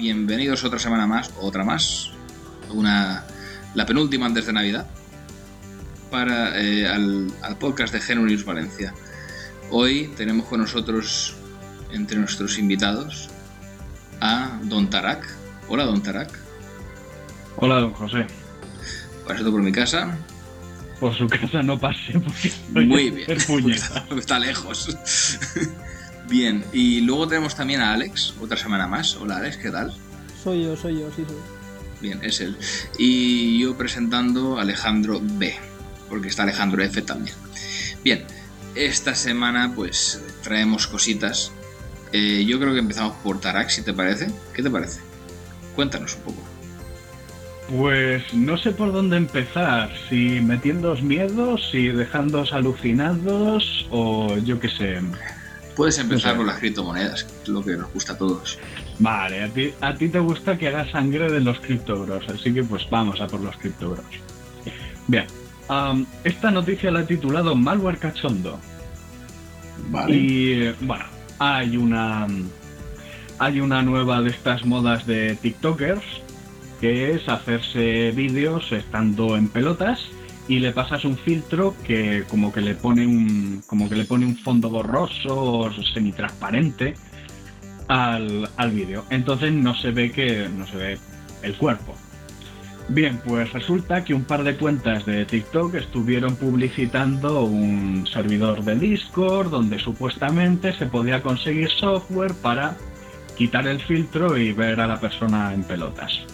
Bienvenidos otra semana más, otra más, una, la penúltima antes de Navidad, para eh, al, al podcast de Linux Valencia. Hoy tenemos con nosotros, entre nuestros invitados, a Don Tarak. Hola, Don Tarak. Hola, don José. Paso por mi casa. Por su casa no pase porque estoy Muy en bien. está lejos. Bien, y luego tenemos también a Alex, otra semana más. Hola, Alex, ¿qué tal? Soy yo, soy yo, sí soy. Bien, es él. Y yo presentando a Alejandro B, porque está Alejandro F también. Bien, esta semana pues traemos cositas. Eh, yo creo que empezamos por Tarak, si te parece. ¿Qué te parece? Cuéntanos un poco. Pues no sé por dónde empezar, si metiéndoos miedos, si dejándoos alucinados o yo qué sé. Puedes empezar por las criptomonedas, que es lo que nos gusta a todos. Vale, a ti, a ti te gusta que haga sangre de los criptobros, así que pues vamos a por los criptobros. Bien, esta noticia la he titulado Malware Cachondo. Y eh, bueno, hay una hay una nueva de estas modas de TikTokers que es hacerse vídeos estando en pelotas y le pasas un filtro que como que le pone un como que le pone un fondo borroso o semitransparente al, al vídeo. Entonces no se ve que no se ve el cuerpo. Bien, pues resulta que un par de cuentas de TikTok estuvieron publicitando un servidor de Discord donde supuestamente se podía conseguir software para quitar el filtro y ver a la persona en pelotas.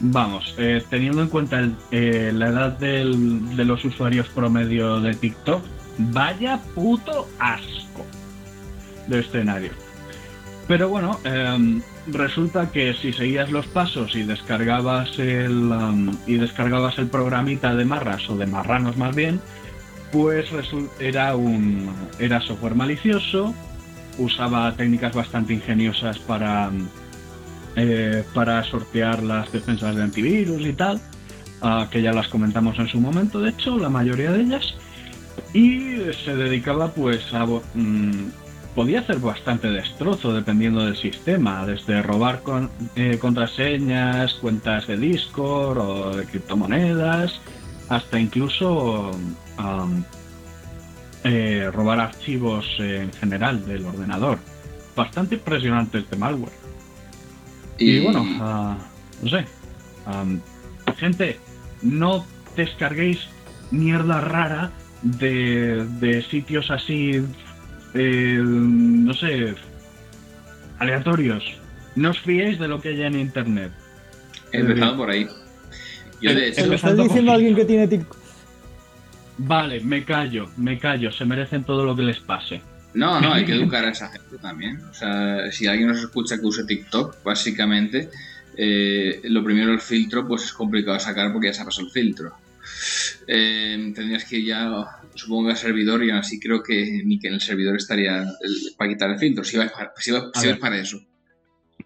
Vamos, eh, teniendo en cuenta eh, la edad de los usuarios promedio de TikTok, vaya puto asco de escenario. Pero bueno, em, resulta que si seguías los pasos y descargabas el y descargabas el programita de marras o de marranos más bien, pues era un era software malicioso, usaba técnicas bastante ingeniosas para eh, para sortear las defensas de antivirus y tal, que ya las comentamos en su momento, de hecho, la mayoría de ellas, y se dedicaba pues a mm, podía hacer bastante destrozo dependiendo del sistema, desde robar con- eh, contraseñas, cuentas de Discord o de criptomonedas, hasta incluso eh, robar archivos en general del ordenador. Bastante impresionante este malware. Y, bueno, ah, no sé. am, gente, no descarguéis mierda rara de, de sitios así, eh, no sé, aleatorios. No os fiéis de lo que haya en internet. He empezado por ahí. Yo de Se hecho, lo está Empezando diciendo por- alguien que tiene TikTok. Vale, me callo, me callo, se merecen todo lo que les pase. No, no, hay que educar a esa gente también. O sea, si alguien nos escucha que use TikTok, básicamente, eh, lo primero el filtro, pues es complicado sacar porque ya sabes el filtro. Eh, tendrías que ir ya, supongo, al servidor y aún así creo que ni que en el servidor estaría el- para quitar el filtro, si vais para, si vais- A si vais para eso.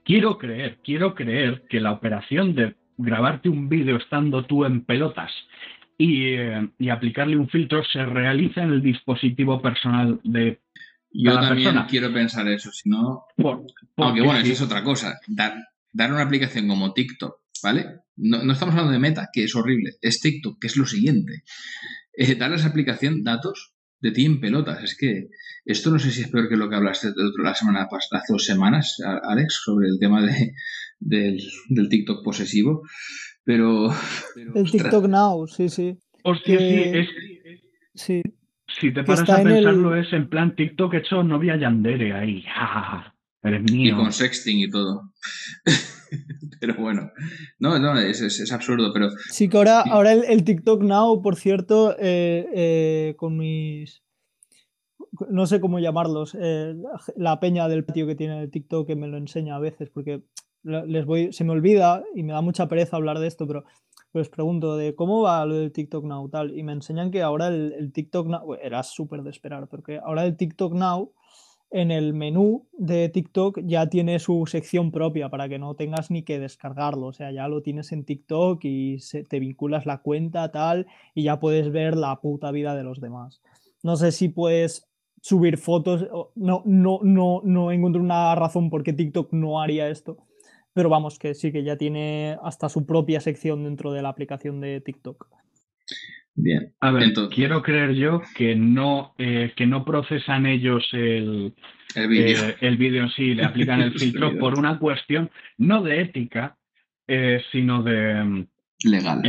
Quiero creer, quiero creer que la operación de grabarte un vídeo estando tú en pelotas y, eh, y aplicarle un filtro se realiza en el dispositivo personal de Yo también persona. quiero pensar eso, si no... por, Aunque porque bueno, eso es otra cosa. Dar, dar una aplicación como TikTok, ¿vale? No, no estamos hablando de Meta, que es horrible. Es TikTok, que es lo siguiente. Eh, dar a esa aplicación datos de ti en pelotas. Es que esto no sé si es peor que lo que hablaste de otro- la semana pasada, hace dos semanas, Alex, sobre el tema de, del, del TikTok posesivo. Pero... pero, El ostras, TikTok Now, sí, sí. Hostia, sí, es, Sí. Si te paras a el- pensarlo es en plan TikTok hecho novia Yandere ahí. ja, ja, ja, Eres Y mío. con sexting y todo. pero bueno. No, no, es, es- es absurdo, pero... Sí, que ahora, Sí. ahora el, el TikTok Now, por cierto, eh, eh, con mis no sé cómo llamarlos, eh, la peña del tío que tiene el TikTok que me lo enseña a veces, porque les voy, se me olvida y me da mucha pereza hablar de esto, pero les pregunto de cómo va lo del TikTok Now tal, y me enseñan que ahora el, el TikTok Now, era súper de esperar, porque ahora el TikTok Now en el menú de TikTok ya tiene su sección propia para que no tengas ni que descargarlo. O sea, ya lo tienes en TikTok y se, te vinculas la cuenta tal y ya puedes ver la puta vida de los demás. No sé si puedes subir fotos. No, no, no, no encuentro una razón por qué TikTok no haría esto. Pero vamos, que sí que ya tiene hasta su propia sección dentro de la aplicación de TikTok. Bien. A ver, quiero creer yo que no, eh, que no procesan ellos el, el vídeo. Eh, el vídeo en sí, le aplican el filtro por una cuestión no de ética, eh, sino de... Legal.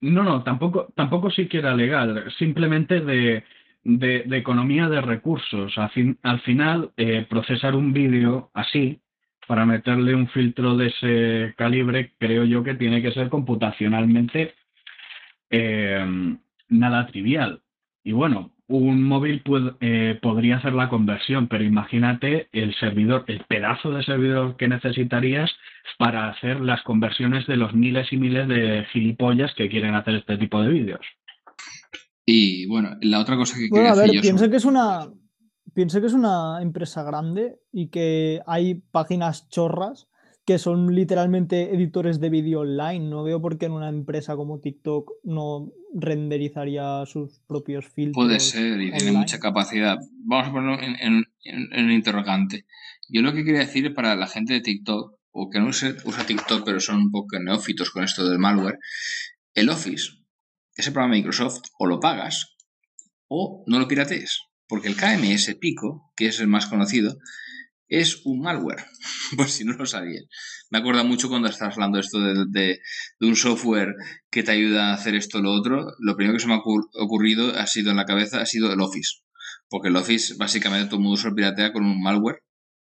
no, no, tampoco, tampoco siquiera legal, simplemente de, de, de economía de recursos. Al, fin, al final, procesar un vídeo así, para meterle un filtro de ese calibre, creo yo que tiene que ser computacionalmente eh, nada trivial. Y bueno, un móvil eh, podría hacer la conversión, pero imagínate el servidor, el pedazo de servidor que necesitarías para hacer las conversiones de los miles y miles de gilipollas que quieren hacer este tipo de vídeos. Y bueno, la otra cosa que bueno, a ver, pienso que es una pienso que es una empresa grande y que hay páginas chorras que son literalmente editores de vídeo online. No veo por qué en una empresa como TikTok no renderizaría sus propios filtros. Puede ser, y tiene mucha capacidad. Vamos a ponerlo en, en, interrogante. Yo lo que quería decir para la gente de TikTok, o que no usa, TikTok, pero son un poco neófitos con esto del malware, el Office, ese programa de Microsoft, o lo pagas o no lo piratees. Porque el KMS Pico, que es el más conocido, es un malware, por si no lo sabías. Me acuerdo mucho cuando estás hablando esto de, de, un software que te ayuda a hacer esto o lo otro. Lo primero que se me ha ocurrido ha sido en la cabeza, ha sido el Office. Porque el Office, básicamente, todo el mundo se piratea con un malware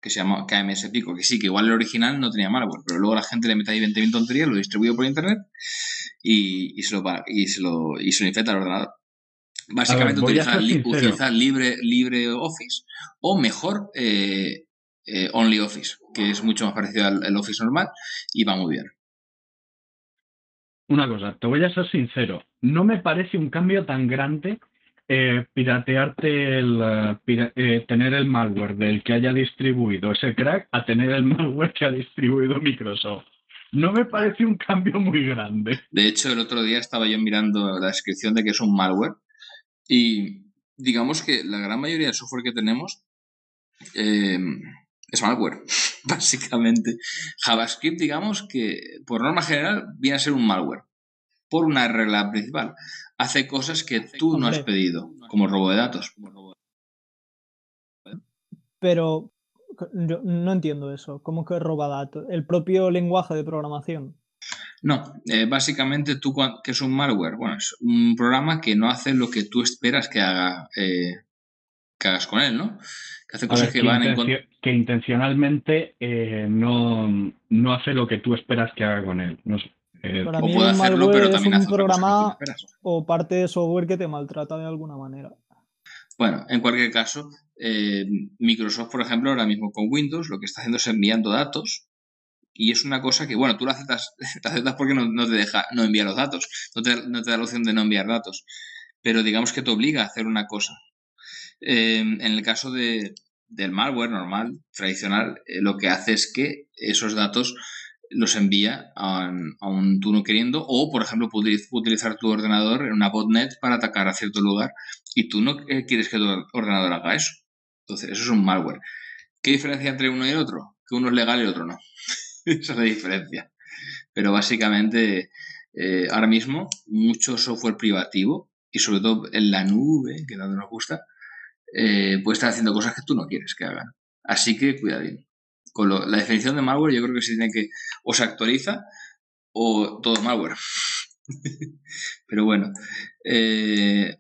que se llama KMS Pico, que sí, que igual el original no tenía malware, pero luego la gente le mete ahí 20.000 tonterías, lo distribuye por internet y, se, lo, y, se, lo, y se lo infecta al ordenador. Básicamente utiliza, libre, libre Office o mejor eh, eh, Only Office, que es mucho más parecido al, Office normal y va muy bien. Una cosa, te voy a ser sincero, no me parece un cambio tan grande eh, piratearte el, eh, tener el malware del que haya distribuido ese crack a tener el malware que ha distribuido Microsoft. No me parece un cambio muy grande. De hecho, el otro día estaba yo mirando la descripción de que es un malware y digamos que la gran mayoría del software que tenemos es malware, básicamente. JavaScript, digamos que por norma general viene a ser un malware, por una regla principal. Hace cosas que tú no has pedido, como robo de datos. Pero no entiendo eso. ¿Cómo que roba datos? ¿El propio lenguaje de programación? No, eh, básicamente tú, que es un malware? Bueno, es un programa que no hace lo que tú esperas que haga, eh, que hagas con él, ¿no? Que hace cosas que, van en Que intencionalmente eh, no, no, hace lo que tú esperas que haga con él. No eh, Para mí puede hacerlo, pero también es un programa o parte de software que te maltrata de alguna manera. Bueno, en cualquier caso, eh, Microsoft, por ejemplo, ahora mismo con Windows, lo que está haciendo es enviando datos y es una cosa que, bueno, tú la aceptas, aceptas porque no, te deja no enviar los datos, no te, da la opción de no enviar datos, pero digamos que te obliga a hacer una cosa. Em, en el caso de, del malware normal, tradicional, eh, lo que hace es que esos datos los envía a un, tú no queriendo o, por ejemplo, puedes utilizar tu ordenador en una botnet para atacar a cierto lugar y tú no eh, quieres que tu ordenador haga eso. Entonces, eso es un malware. ¿Qué diferencia entre uno y el otro? Que uno es legal y el otro no. Esa es la diferencia. Pero básicamente, eh, ahora mismo, mucho software privativo y sobre todo en la nube, que tanto nos gusta, eh, puede estar haciendo cosas que tú no quieres que hagan. Así que cuidadín. Con la definición de malware yo creo que se tiene que o se actualiza o todo malware. Pero bueno, eh,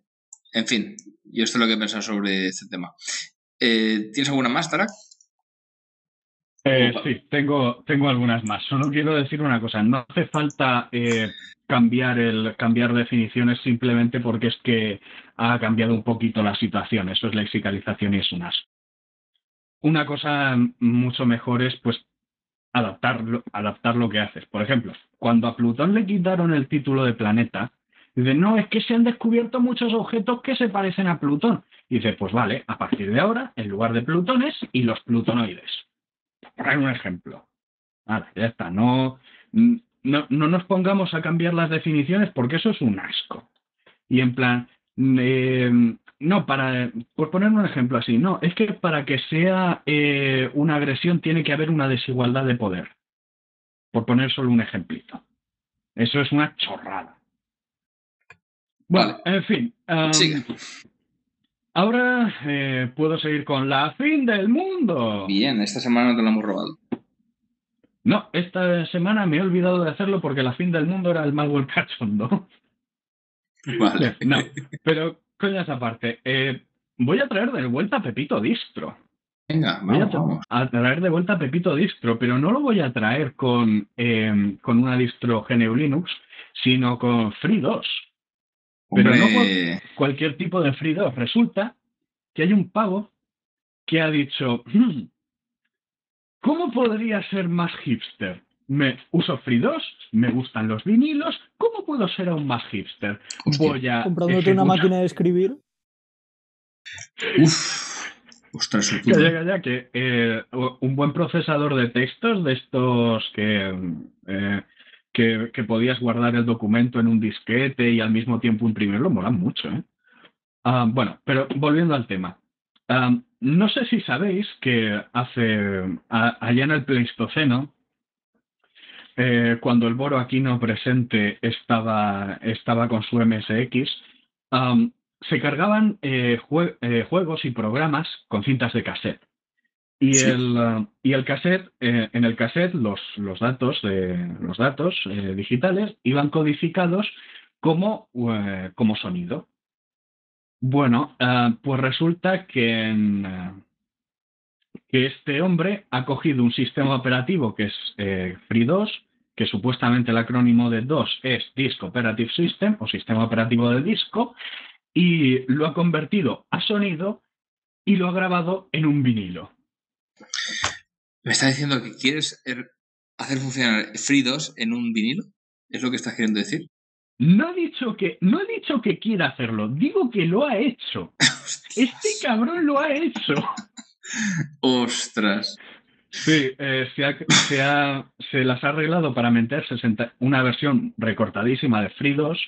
en fin, yo esto es lo que he pensado sobre este tema. Eh, ¿Tienes alguna más, Tarak? Eh, sí, tengo, tengo algunas más. Solo quiero decir una cosa. No hace falta eh, cambiar, el, cambiar definiciones simplemente porque es que ha cambiado un poquito la situación. Eso es lexicalización y es un asco. Una cosa mucho mejor es pues adaptar, adaptar lo que haces. Por ejemplo, cuando a Plutón le quitaron el título de planeta, dice, no, es que se han descubierto muchos objetos que se parecen a Plutón. Y dice, pues vale, a partir de ahora, en lugar de plutones y los plutonoides. Por un ejemplo. Vale, ya está. No, no, no nos pongamos a cambiar las definiciones porque eso es un asco. Y en plan, eh, no, para, por poner un ejemplo así, no, es que para que sea eh, una agresión tiene que haber una desigualdad de poder. Por poner solo un ejemplito. Eso es una chorrada. Bueno, en fin. Ahora eh, puedo seguir con la fin del mundo. Bien, esta semana no te lo hemos robado. No, esta semana me he olvidado de hacerlo porque la fin del mundo era el malware cachondo. Vale. No, pero coñas aparte, eh, voy a traer de vuelta a Pepito Distro. Venga, Voy a, vamos, tra- vamos. a traer de vuelta a Pepito Distro, pero no lo voy a traer con, eh, con una distro GNU Linux, sino con FreeDOS. Pero no Cualquier tipo de FreeDOS. Resulta que hay un pavo que ha dicho, "Hmm, ¿cómo podría ser más hipster? Me uso FreeDOS, me gustan los vinilos, ¿cómo puedo ser aún más hipster? Hostia. Voy a Comprándote una máquina de escribir. Uff. Ostras, Calla, calla, que eh, un buen procesador de textos de estos que, eh, que, podías guardar el documento en un disquete y al mismo tiempo imprimirlo, mola mucho, ¿eh? Ah, bueno, pero volviendo al tema. Ah, no sé si sabéis que hace allá en el Pleistoceno, eh, cuando el Boro Aquino presente estaba, estaba con su MSX, am, se cargaban eh, eh, juegos y programas con cintas de cassette. Y, Sí. el, ah, y el cassette, eh, en el cassette los, los datos, de, los datos eh, digitales iban codificados como, eh, como sonido. Bueno, pues resulta que, en, que este hombre ha cogido un sistema operativo que es eh, FreeDOS, que supuestamente el acrónimo de DOS es Disk Operative System o sistema operativo de disco, y lo ha convertido a sonido y lo ha grabado en un vinilo. ¿Me estás diciendo que quieres er- hacer funcionar FreeDOS en un vinilo? ¿Es lo que estás queriendo decir? No he dicho que, no he dicho que quiera hacerlo, digo que lo ha hecho. Este cabrón lo ha hecho. Ostras. Sí, eh, se, ha- se ha- se las ha arreglado para meter 60 una versión recortadísima de FreeDOS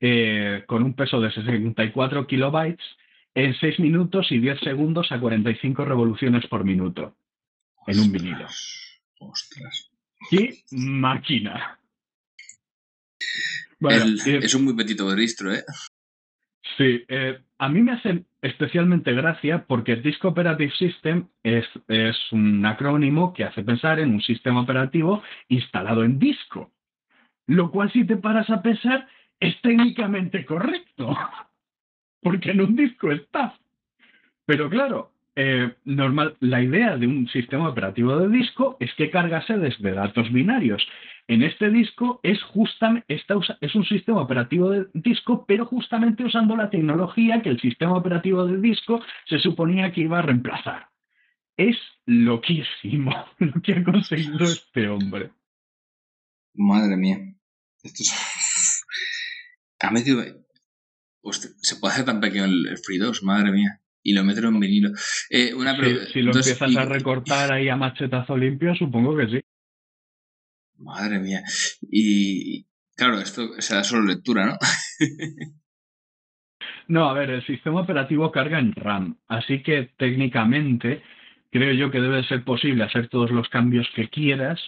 eh, con un peso de 64 kilobytes en 6 minutos y 10 segundos a 45 revoluciones por minuto en un vinilo. Ostras. ¡Qué máquina! Bueno, El- eh, es un muy petito de distro, ¿eh? Sí, eh, a mí me hace especialmente gracia porque Disk Operative System es, es un acrónimo que hace pensar en un sistema operativo instalado en disco, lo cual si te paras a pensar es técnicamente correcto, porque en un disco está. Pero claro, eh, normal, la idea de un sistema operativo de disco es que cargase desde datos binarios. En este disco es, justam- está usa- es un sistema operativo de disco, pero justamente usando la tecnología que el sistema operativo de disco se suponía que iba a reemplazar. Es loquísimo lo que ha conseguido este hombre. Madre mía. Esto es... Se puede hacer tan pequeño el, el FreeDOS, madre mía. Y lo meten en vinilo. Eh, una Si, lo entonces, empiezas a recortar ahí a machetazo limpio, supongo que sí. Madre mía. Y claro, esto será solo lectura, ¿no? No, a ver, el sistema operativo carga en RAM, así que técnicamente creo yo que debe ser posible hacer todos los cambios que quieras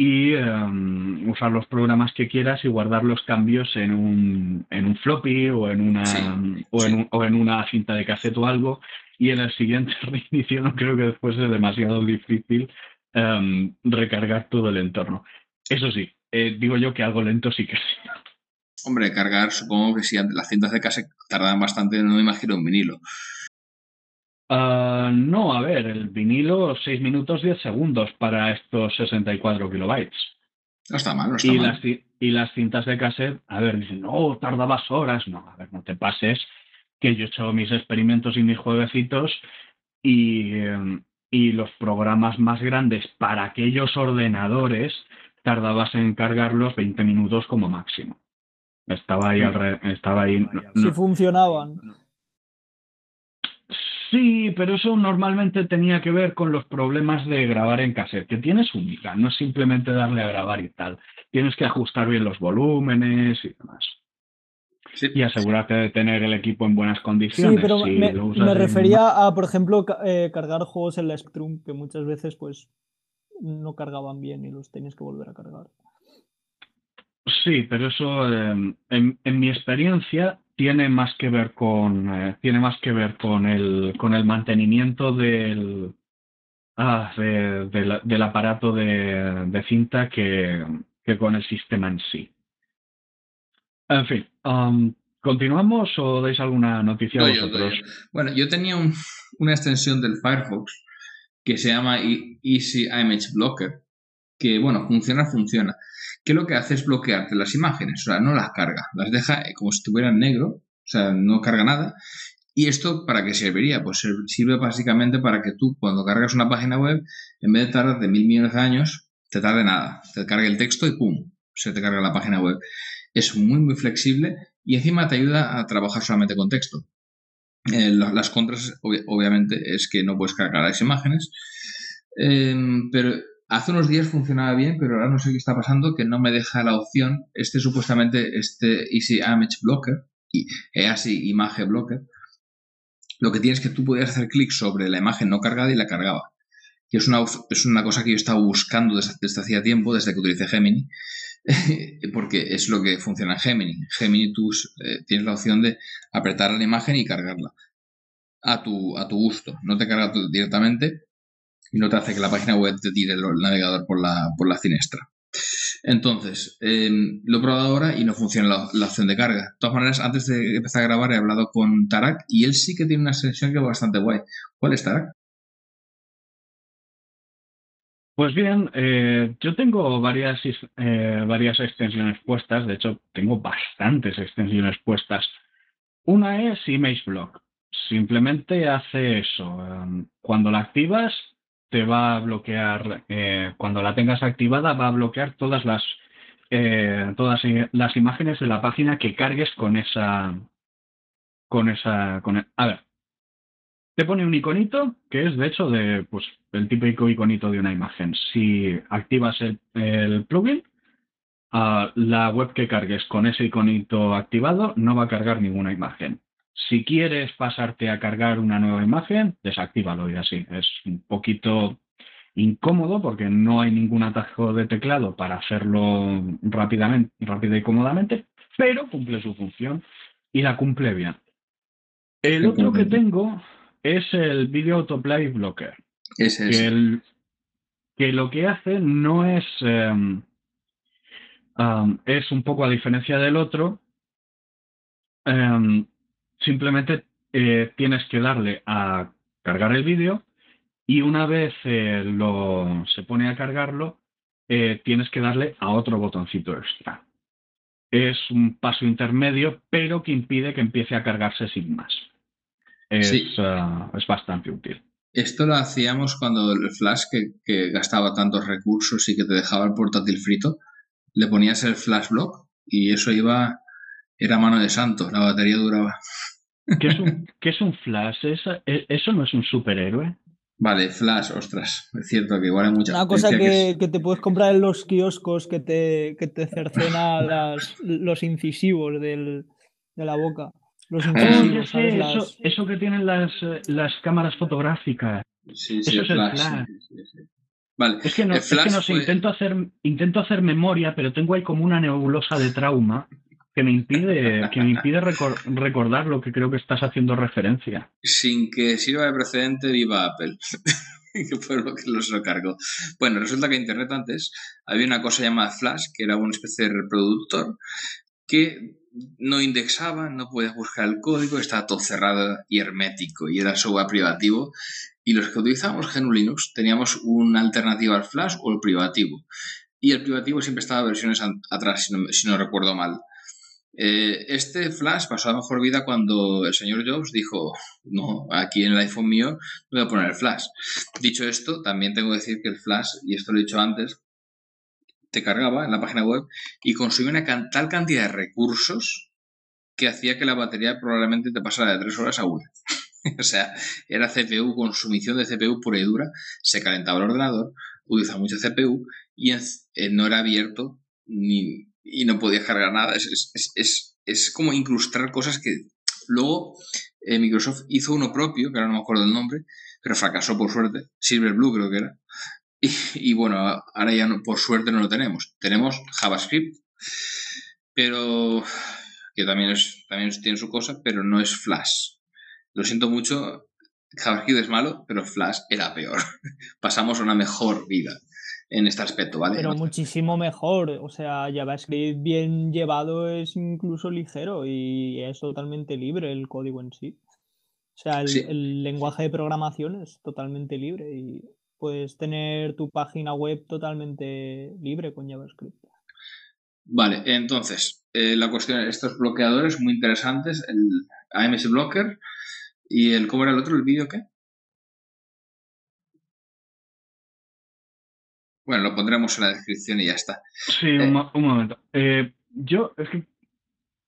y em, usar los programas que quieras y guardar los cambios en un, en un floppy o en una Sí, o, en sí. un- o en una cinta de cassette o algo y en el siguiente reinicio no creo que después es demasiado difícil em, recargar todo el entorno. Eso sí, eh, digo yo que algo lento sí que sí. Hombre, cargar, supongo que si antes las cintas de cassette tardaban bastante, no me imagino un vinilo. Ah, no, a ver, el vinilo 6 minutos 10 segundos para estos 64 kilobytes. No está mal, no está Y mal. las, y las cintas de cassette, a ver, dicen, no, tardabas horas. No, a ver, no te pases, que yo he hecho mis experimentos y mis jueguecitos y, eh, y los programas más grandes para aquellos ordenadores tardabas en cargarlos 20 minutos como máximo. Estaba ahí, alre- estaba ahí. no- Si no- funcionaban. Sí, pero eso normalmente tenía que ver con los problemas de grabar en cassette, que tienes única, no es simplemente darle a grabar y tal. Tienes que ajustar bien los volúmenes y demás. Sí. Y asegurarte de tener el equipo en buenas Sí, condiciones. pero Si me, lo usas me en- refería a, por ejemplo, eh, cargar juegos en la Spectrum, que muchas veces pues no cargaban bien y los tenías que volver a cargar. Sí, pero eso, eh, en, en mi experiencia, tiene más que ver con, eh, tiene más que ver con el, con el mantenimiento del, ah, de- de la- del aparato de, de cinta que, que con el sistema en sí. En fin, am, ¿continuamos o dais alguna noticia Doy vosotros? doy. Bueno, yo tenía un- una extensión del Firefox que se llama E- Easy Image Blocker, que, bueno, funciona, funciona. Que lo que hace es bloquearte las imágenes, o sea, no las carga, las deja eh, como si estuvieran negro, o sea, no carga nada. ¿Y esto para qué serviría? Pues sir- sirve básicamente para que tú, cuando cargas una página web, en vez de tardar de mil millones de años, te tarde nada. Te cargue el texto y ¡pum! Se te carga la página web. Es muy, muy flexible y encima te ayuda a trabajar solamente con texto. Eh, las contras, obvi- obviamente, es que no puedes cargar las imágenes. Eh, pero hace unos días funcionaba bien, pero ahora no sé qué está pasando, que no me deja la opción. Este supuestamente, este Easy Image Blocker, y Easy Image Blocker, lo que tienes es que tú podías hacer clic sobre la imagen no cargada y la cargaba. Y es una, es una cosa que yo estaba buscando desde, hacía tiempo, desde que utilicé Gemini, porque es lo que funciona en Gemini. Gemini tú eh, tienes la opción de apretar la imagen y cargarla a tu, a tu gusto. No te carga directamente y no te hace que la página web te tire el navegador por la, por la. Entonces, eh, lo he probado ahora y no funciona la, la opción de carga. De todas maneras, antes de empezar a grabar he hablado con Tarak y él sí que tiene una extensión que es bastante guay. ¿Cuál es Tarak? Pues bien, eh, yo tengo varias, eh, varias extensiones puestas, de hecho tengo bastantes extensiones puestas. Una es Image Block, simplemente hace eso. em, Cuando la activas, te va a bloquear, eh, cuando la tengas activada, va a bloquear todas las, eh, todas i- las imágenes de la página que cargues con esa, con esa, con el- a ver, te pone un iconito que es de hecho de pues el típico iconito de una imagen. Si activas el, el plugin, ah, la web que cargues con ese iconito activado no va a cargar ninguna imagen. Si quieres pasarte a cargar una nueva imagen, desactívalo y así. Es un poquito incómodo porque no hay ningún atajo de teclado para hacerlo rápidamente, rápida y cómodamente, pero cumple su función y la cumple bien. El otro que tengo es el Video Autoplay Blocker, que, es. el- que lo que hace no es, em, es un poco a diferencia del otro, em, simplemente eh, tienes que darle a cargar el vídeo y una vez eh, lo, se pone a cargarlo, eh, tienes que darle a otro botoncito extra. Es un paso intermedio, pero que impide que empiece a cargarse sin más. Es, Sí. ah, es bastante útil. Esto lo hacíamos cuando el flash que, que gastaba tantos recursos y que te dejaba el portátil frito, le ponías el flash block y eso iba, era mano de santo, la batería duraba. ¿Qué es un, qué es un flash? ¿Esa- e- ¿Eso no es un superhéroe? Vale, flash, ostras, es cierto que igual hay mucha Una cosa que, es- que te puedes comprar en los kioscos que te, que te cercena las, los incisivos del, de la boca. Los Oh, incisivos, ¿sabes? sé, Las- eso, eso que tienen las, las cámaras fotográficas. Sí, sí, eso es el flash. flash. sí, sí, sí. Vale, Es que no, es que flash no sé, intento hacer, intento hacer memoria, pero tengo ahí como una nebulosa de trauma que me impide, que me impide recor- recordar lo que creo que estás haciendo referencia. sin que sirva de precedente, viva Apple. que fue lo que los lo cargó. Bueno, resulta que en Internet antes había una cosa llamada Flash, que era una especie de reproductor que no indexaba, no podías buscar el código, estaba todo cerrado y hermético y era software privativo. Y los que utilizábamos GNU Linux teníamos una alternativa al Flash o el privativo. Y el privativo siempre estaba versiones atrás, si no, si no recuerdo mal. Eh, este Flash pasó a mejor vida cuando el señor Jobs dijo, no, aquí en el iPhone mío no voy a poner el Flash. Dicho esto, también tengo que decir que el Flash, y esto lo he dicho antes, te cargaba en la página web y consumía una tal cantidad de recursos que hacía que la batería probablemente te pasara de 3 horas a 1. o sea, era CPU, consumición de CPU pura y dura, se calentaba el ordenador, utilizaba mucho CPU y eh, no era abierto ni, y no podía cargar nada. Es, es, es, como incrustar cosas que luego eh, Microsoft hizo uno propio, que ahora no me acuerdo el nombre, pero fracasó por suerte. Silver Blue creo que era. Y, bueno, ahora ya no, por suerte no lo tenemos. Tenemos JavaScript, pero que también, es, también tiene su cosa, pero no es Flash. Lo siento mucho, JavaScript es malo, pero Flash era peor. Pasamos a una mejor vida en este aspecto, ¿vale? Pero muchísimo mejor. O sea, JavaScript bien llevado es incluso ligero y es totalmente libre el código en sí. O sea, el lenguaje de programación es totalmente libre y puedes tener tu página web totalmente libre con JavaScript. Vale, entonces, eh, la cuestión, estos bloqueadores muy interesantes, el AMS Blocker y el, ¿cómo era el otro? ¿El vídeo qué? Bueno, lo pondremos en la descripción y ya está. Sí, un, eh, momento. Eh, yo, es que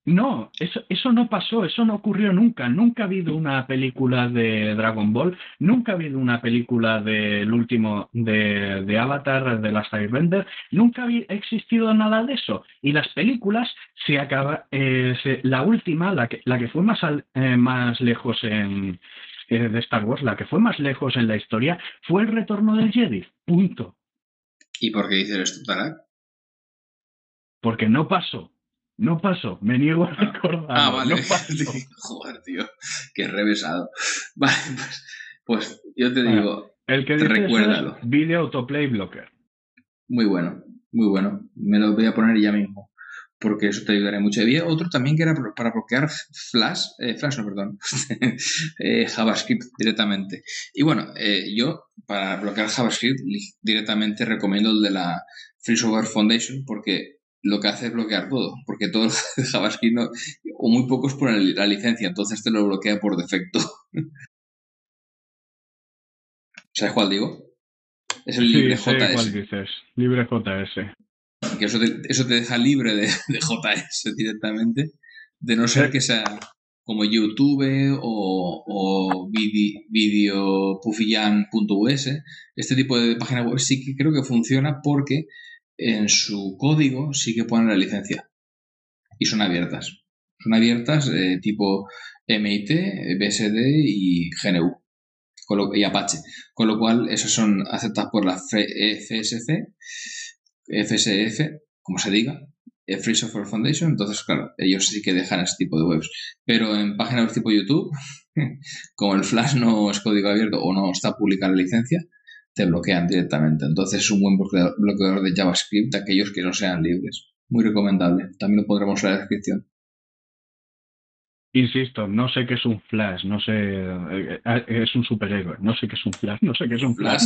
no, eso, eso no pasó, eso no ocurrió nunca. Nunca ha habido una película de Dragon Ball, nunca ha habido una película del último de, de Avatar, de las Airbender, nunca ha existido nada de eso. Y las películas se acaba, eh, la última, la que, la que fue más, eh, más lejos en, eh, de Star Wars, la que fue más lejos en la historia, fue el retorno del Jedi. Punto. ¿Y por qué dices esto, Tarak? Porque no pasó. No pasó, me niego a recordar. Ah, vale. Joder, tío, qué revesado. Vale, pues, pues yo te digo, el que recuérdalo. Video Autoplay Blocker. Muy bueno, muy bueno. Me lo voy a poner ya mismo, porque eso te ayudará mucho. Había otro también que era para bloquear Flash, eh, Flash no, perdón, eh, JavaScript directamente. Y bueno, eh, yo para bloquear JavaScript directamente recomiendo el de la Free Software Foundation, porque lo que hace es bloquear todo, porque todo el JavaScript o muy pocos ponen la licencia, entonces te lo bloquea por defecto. ¿Sabes cuál digo? Es el libre JS. dices. Libre JS. Que eso te, eso te deja libre de, JS directamente, de no ser que sea como YouTube o, o video, Este tipo de página web sí que creo que funciona porque en su código sí que ponen la licencia y son abiertas. Son abiertas eh, tipo MIT, BSD y GNU y Apache. Con lo cual, esas son aceptadas por la FSC, FSF, como se diga, eh, Free Software Foundation. Entonces, claro, ellos sí que dejan ese tipo de webs. Pero en páginas tipo YouTube, como el Flash no es código abierto o no está publicada la licencia, te bloquean directamente. Entonces es un buen bloqueador de JavaScript aquellos que no sean libres. Muy recomendable. También lo pondremos en la descripción. Insisto, no sé qué es un Flash, no sé, eh, eh, es un superhéroe, no sé qué es un Flash, no sé qué es un Flash.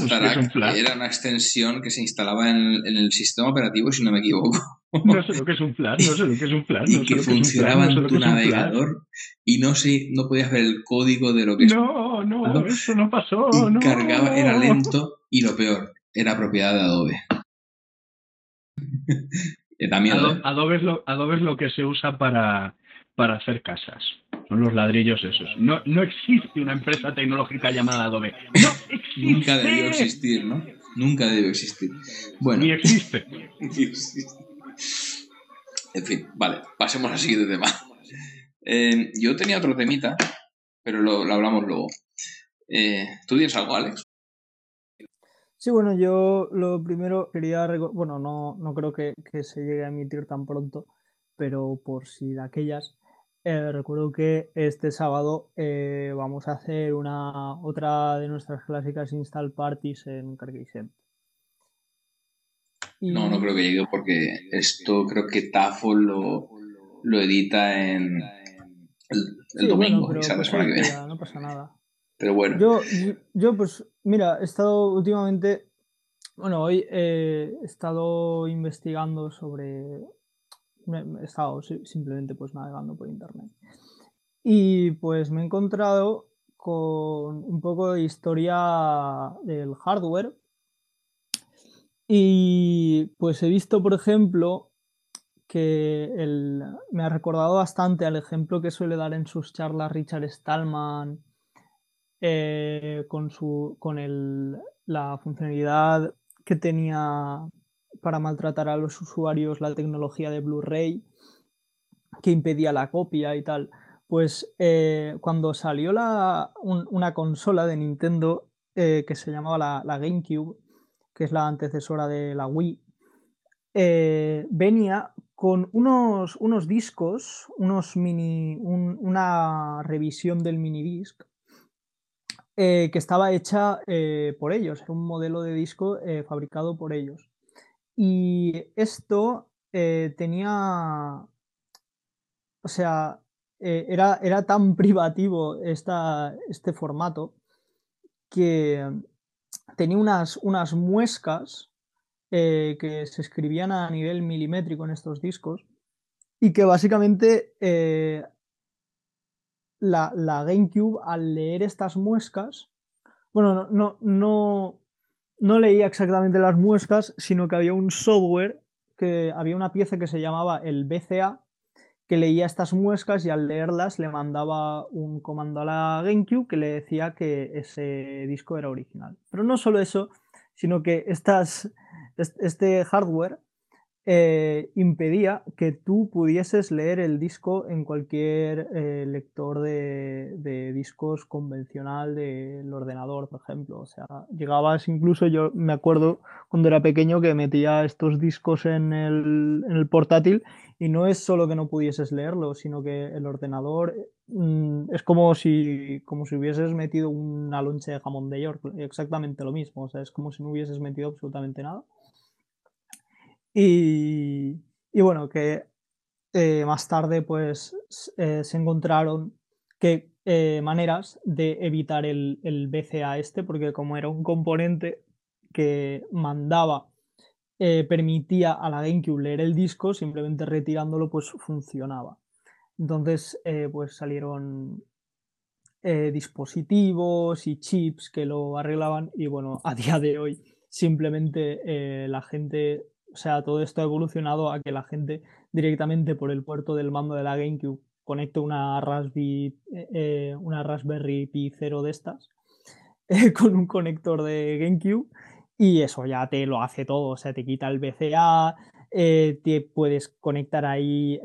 Era una extensión que se instalaba en el, sistema operativo, si no me equivoco. No sé lo que es un Flash, no sé lo que es un Flash. y que funcionaba en tu navegador y no sé, no podías ver el código de lo que No, no, eso no pasó. Y cargaba, era lento y lo peor, era propiedad de Adobe. ¿eh? Adobe, es lo, Adobe es lo que se usa para para hacer casas. Son los ladrillos esos. No, no existe una empresa tecnológica llamada Adobe. No existe. Nunca debió existir, ¿no? Nunca debió existir. Bueno. Ni existe. En fin, vale, pasemos al siguiente tema. Eh, yo tenía otro temita, pero lo, hablamos luego. Eh, ¿Tú tienes algo, Alex? Sí, bueno, yo lo primero quería... Bueno, no, no creo que, que se llegue a emitir tan pronto, pero por si de aquellas eh, recuerdo que este sábado eh, vamos a hacer una otra de nuestras clásicas install parties en Carcassonne. No, no creo que llegue porque esto creo que Tafo lo, lo edita en el, el Sí, domingo bueno, y pero pues que viene. no pasa nada. Pero bueno, Yo, yo- pues, mira, he estado últimamente, bueno, hoy eh, he estado investigando sobre, he estado si- simplemente pues navegando por internet. Y pues me he encontrado con un poco de historia del hardware. Y pues he visto, por ejemplo, que el, me ha recordado bastante al ejemplo que suele dar en sus charlas Richard Stallman eh, con, su, con el, la funcionalidad que tenía para maltratar a los usuarios la tecnología de Blu-ray que impedía la copia y tal. Pues eh, cuando salió la, un- una consola de Nintendo eh, que se llamaba la, GameCube, que es la antecesora de la Wii, eh, venía con unos, unos discos, unos mini, un- una revisión del minidisc eh, que estaba hecha por ellos, era un modelo de disco fabricado por ellos. Y esto eh, tenía, o sea, eh, era, era tan privativo esta, este formato que tenía unas, unas muescas eh, que se escribían a nivel milimétrico en estos discos y que básicamente la, la GameCube al leer estas muescas, bueno, no, no, no, no leía exactamente las muescas, sino que había un software, que había una pieza que se llamaba el BCA, que leía estas muescas y al leerlas le mandaba un comando a la GameCube que le decía que ese disco era original. Pero no solo eso, sino que estas, es- este hardware eh, impedía que tú pudieses leer el disco en cualquier eh, lector de, discos convencional del ordenador, por ejemplo. O sea, llegabas incluso, yo me acuerdo cuando era pequeño que metía estos discos en el, portátil y no es solo que no pudieses leerlo, sino que el ordenador mm, es como si, como si hubieses metido una loncha de jamón de York, exactamente lo mismo. O sea, es como si no hubieses metido absolutamente nada. Y, y bueno, que eh, más tarde pues eh, se encontraron que, eh, maneras de evitar el, el BCA este, porque como era un componente que mandaba, permitía a la GameCube leer el disco, simplemente retirándolo pues funcionaba. Entonces pues salieron dispositivos y chips que lo arreglaban y bueno, a día de hoy simplemente la gente, o sea, todo esto ha evolucionado a que la gente directamente por el puerto del mando de la GameCube conecte una Raspberry, eh, eh, una Raspberry Pi 0 de estas eh, con un conector de GameCube y eso ya te lo hace todo, o sea, te quita el te puedes conectar ahí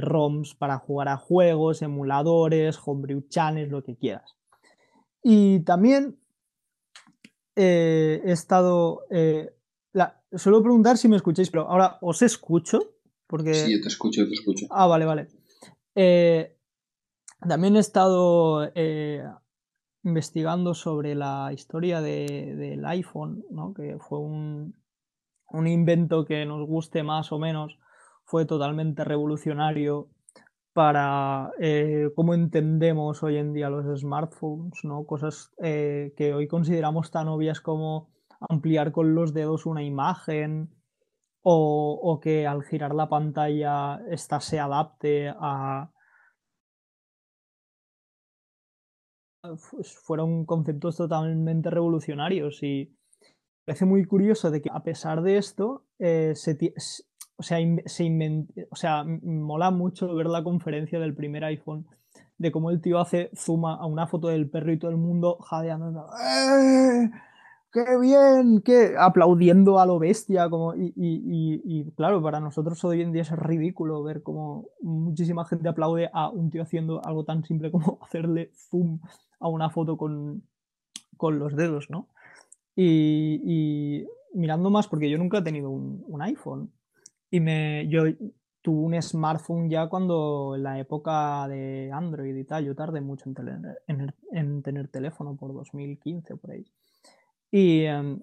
ROMs para jugar a juegos, emuladores, homebrew channels, lo que quieras. Y también he estado... la- suelo preguntar si me escucháis, pero ahora os escucho, porque... sí, yo te escucho, yo te escucho. Ah, vale, vale. Eh, también he estado eh, investigando sobre la historia de- del iPhone, ¿no? que fue un, un invento que nos guste más o menos, fue totalmente revolucionario para eh, cómo entendemos hoy en día los smartphones, ¿no? Cosas eh, que hoy consideramos tan obvias como ampliar con los dedos una imagen o, que al girar la pantalla esta se adapte a... pues, fueron conceptos totalmente revolucionarios y parece muy curioso de que a pesar de esto eh, se, o sea, se o sea, mola mucho ver la conferencia del primer iPhone de cómo el tío hace zoom a una foto del perro y todo el mundo jadeando. ¡Eh! ¡Qué bien! ¡Qué! Aplaudiendo a lo bestia. Como, y, y- y- claro, para nosotros hoy en día es ridículo ver cómo muchísima gente aplaude a un tío haciendo algo tan simple como hacerle zoom a una foto con, con los dedos, ¿no? Y, mirando más, porque yo nunca he tenido un, iPhone. Y me, yo tuve un smartphone ya cuando en la época de Android y tal. Yo tardé mucho en tener, en, en tener teléfono por 2015 por ahí. Y, em,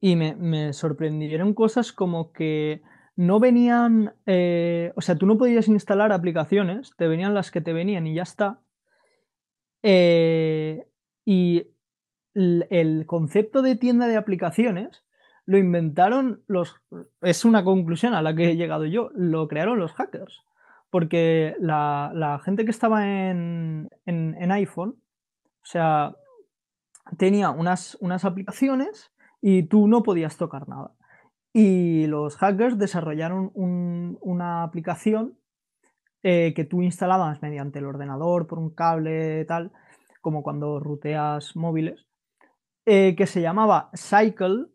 y me, me sorprendieron cosas como que no venían, eh, o sea, tú no podías instalar aplicaciones, te venían las que te venían y ya está. Eh, y el concepto de tienda de aplicaciones lo inventaron los... Es una conclusión a la que he llegado yo, lo crearon los hackers. Porque la, gente que estaba en, en, iPhone, o sea, tenía unas, unas aplicaciones y tú no podías tocar nada. Y los hackers desarrollaron una aplicación eh, que tú instalabas mediante el ordenador por un cable tal, como cuando ruteas móviles, eh, que se llamaba Cycle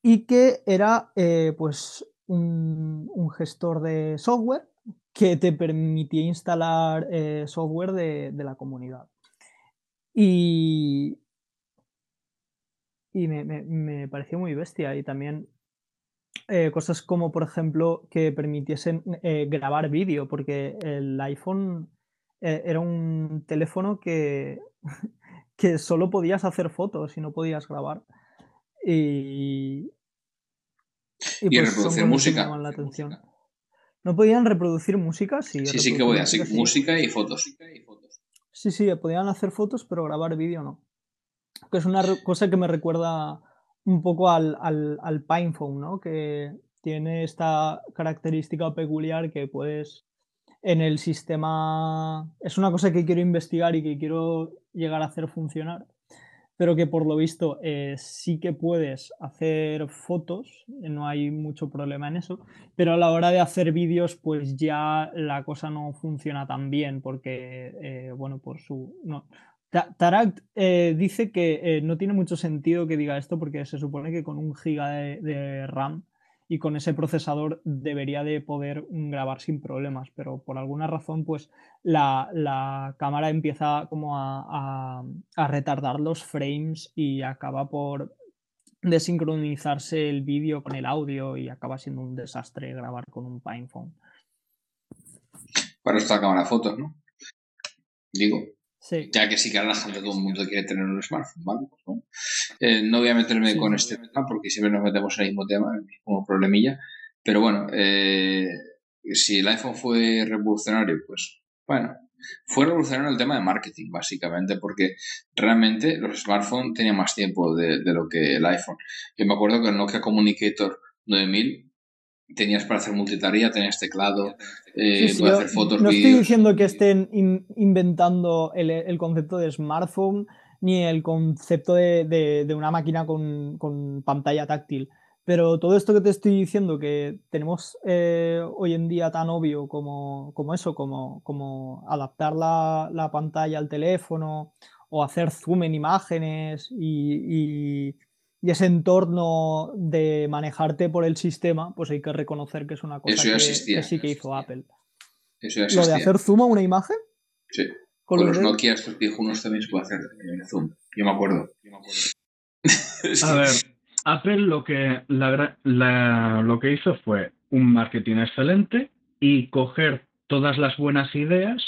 y que era eh, pues un, gestor de software que te permitía instalar software de, la comunidad. Y, y me, pareció muy bestia. Y también cosas como, por ejemplo, que permitiesen grabar vídeo, porque el iPhone era un teléfono que que solo podías hacer fotos y no podías grabar. Y, y, pues reproducir música. La atención. ¿No podían reproducir música? Sí, sí, sí que podían, sí, música y fotos. Sí, sí, podían hacer fotos, pero grabar vídeo no. Que es una cosa que me recuerda un poco al, al, al PinePhone, ¿no? Que tiene esta característica peculiar que puedes en el sistema. Es una cosa que quiero investigar y que quiero llegar a hacer funcionar, pero que por lo visto eh, sí que puedes hacer fotos, no hay mucho problema en eso, pero a la hora de hacer vídeos, pues ya la cosa no funciona tan bien, porque, eh, bueno, por su. No. Tarak eh, dice que no tiene mucho sentido que diga esto porque se supone que con un giga de RAM y con ese procesador debería de poder grabar sin problemas, pero por alguna razón pues la, cámara empieza como a, retardar los frames y acaba por desincronizarse el vídeo con el audio y acaba siendo un desastre grabar con un PinePhone. Para esta cámara fotos, ¿no? Digo. Ya que sí que ahora la gente, todo el mundo quiere tener un smartphone, ¿vale? Pues ¿no? Eh, no voy a meterme con este tema porque siempre nos metemos en el mismo tema, el mismo problemilla. Pero bueno, eh, si el iPhone fue revolucionario, pues bueno, fue revolucionario el tema de marketing, básicamente, porque realmente los smartphones tenían más tiempo de, de lo que el iPhone. Yo me acuerdo que el Nokia Communicator 9000 tenías para hacer multitarea, tenías teclado, eh, hacer fotos. No estoy diciendo que estén inventando el, concepto de smartphone ni el concepto de, una máquina con, pantalla táctil. Pero todo esto que te estoy diciendo, que tenemos eh, hoy en día tan obvio como, eso, como, como adaptar la, pantalla al teléfono o hacer zoom en imágenes y y ese entorno de manejarte por el sistema, pues hay que reconocer que es una cosa que, sí que hizo Apple. Eso ya ¿Lo de hacer zoom a una imagen? Sí. Con, los Nokia estos viejunos también se puede hacer zoom. Yo me acuerdo. a ver, Apple lo que, lo que hizo fue un marketing excelente y coger todas las buenas ideas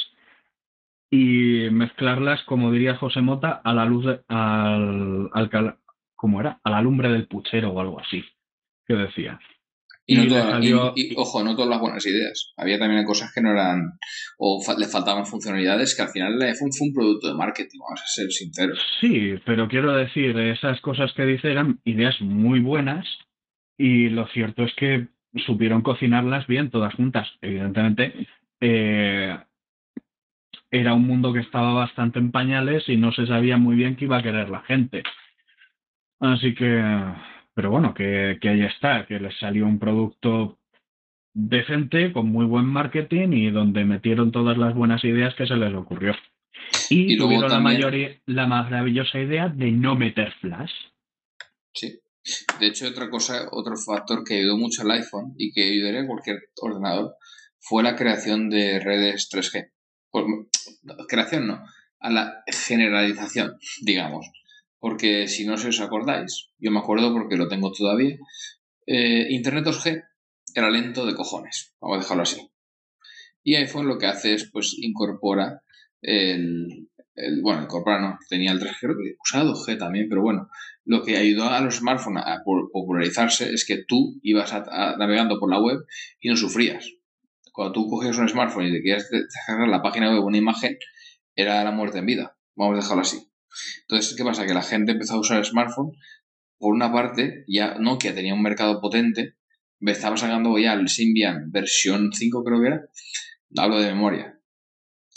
y mezclarlas, como diría José Mota, a la luz al, al, ¿cómo era? A la lumbre del puchero o algo así, que decía. Y, ojo, no todas las buenas ideas. Había también cosas que no eran, o le faltaban funcionalidades, que al final el iPhone fue un producto de marketing, vamos a ser sinceros. Sí, pero quiero decir, esas cosas que dice eran ideas muy buenas y lo cierto es que supieron cocinarlas bien todas juntas. Evidentemente, eh, era un mundo que estaba bastante en pañales y no se sabía muy bien qué iba a querer la gente. Así que, pero bueno, que, que ahí está, que les salió un producto decente, con muy buen marketing y donde metieron todas las buenas ideas que se les ocurrió. Y, tuvieron la, mayoría, la maravillosa idea de no meter flash. Sí. De hecho, otra cosa, otro factor que ayudó mucho al iPhone y que ayudaría a cualquier ordenador fue la creación de redes 3G. Pues, creación no, a la generalización, digamos porque si no se os acordáis, yo me acuerdo porque lo tengo todavía, eh, Internet 2G era lento de cojones, vamos a dejarlo así. Y iPhone lo que hace es, pues, incorpora el, bueno, incorporar no, tenía el 3G, creo que usaba 2G también, pero bueno, lo que ayudó a los smartphones a popularizarse es que tú ibas navegando por la web y no sufrías. Cuando tú cogías un smartphone y te querías descargar la página web una imagen, era la muerte en vida. Vamos a dejarlo así. Entonces, ¿qué pasa? Que la gente empezó a usar el smartphone. Por una parte, ya Nokia tenía un mercado potente, estaba sacando ya el Symbian versión 5 creo que era, hablo de memoria,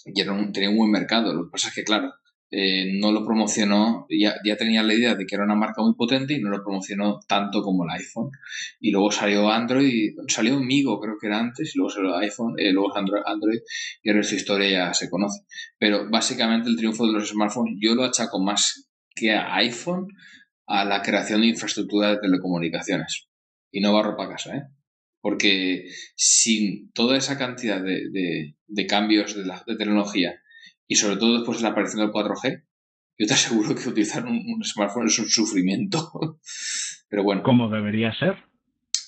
y era un, tenía un buen mercado. Lo que pasa es que, claro, eh, no lo promocionó, ya, ya tenía la idea de que era una marca muy potente y no lo promocionó tanto como el iPhone. Y luego salió Android, salió Migo creo que era antes, y luego salió iPhone, eh, luego Android, Android, y ahora su historia ya se conoce. Pero básicamente el triunfo de los smartphones yo lo achaco más que a iPhone a la creación de infraestructura de telecomunicaciones. Y no barro para casa, ¿eh? Porque sin toda esa cantidad de, de, cambios de tecnología y sobre todo después de la aparición del 4G, yo te aseguro que utilizar un, smartphone es un sufrimiento. Pero bueno. Como debería ser.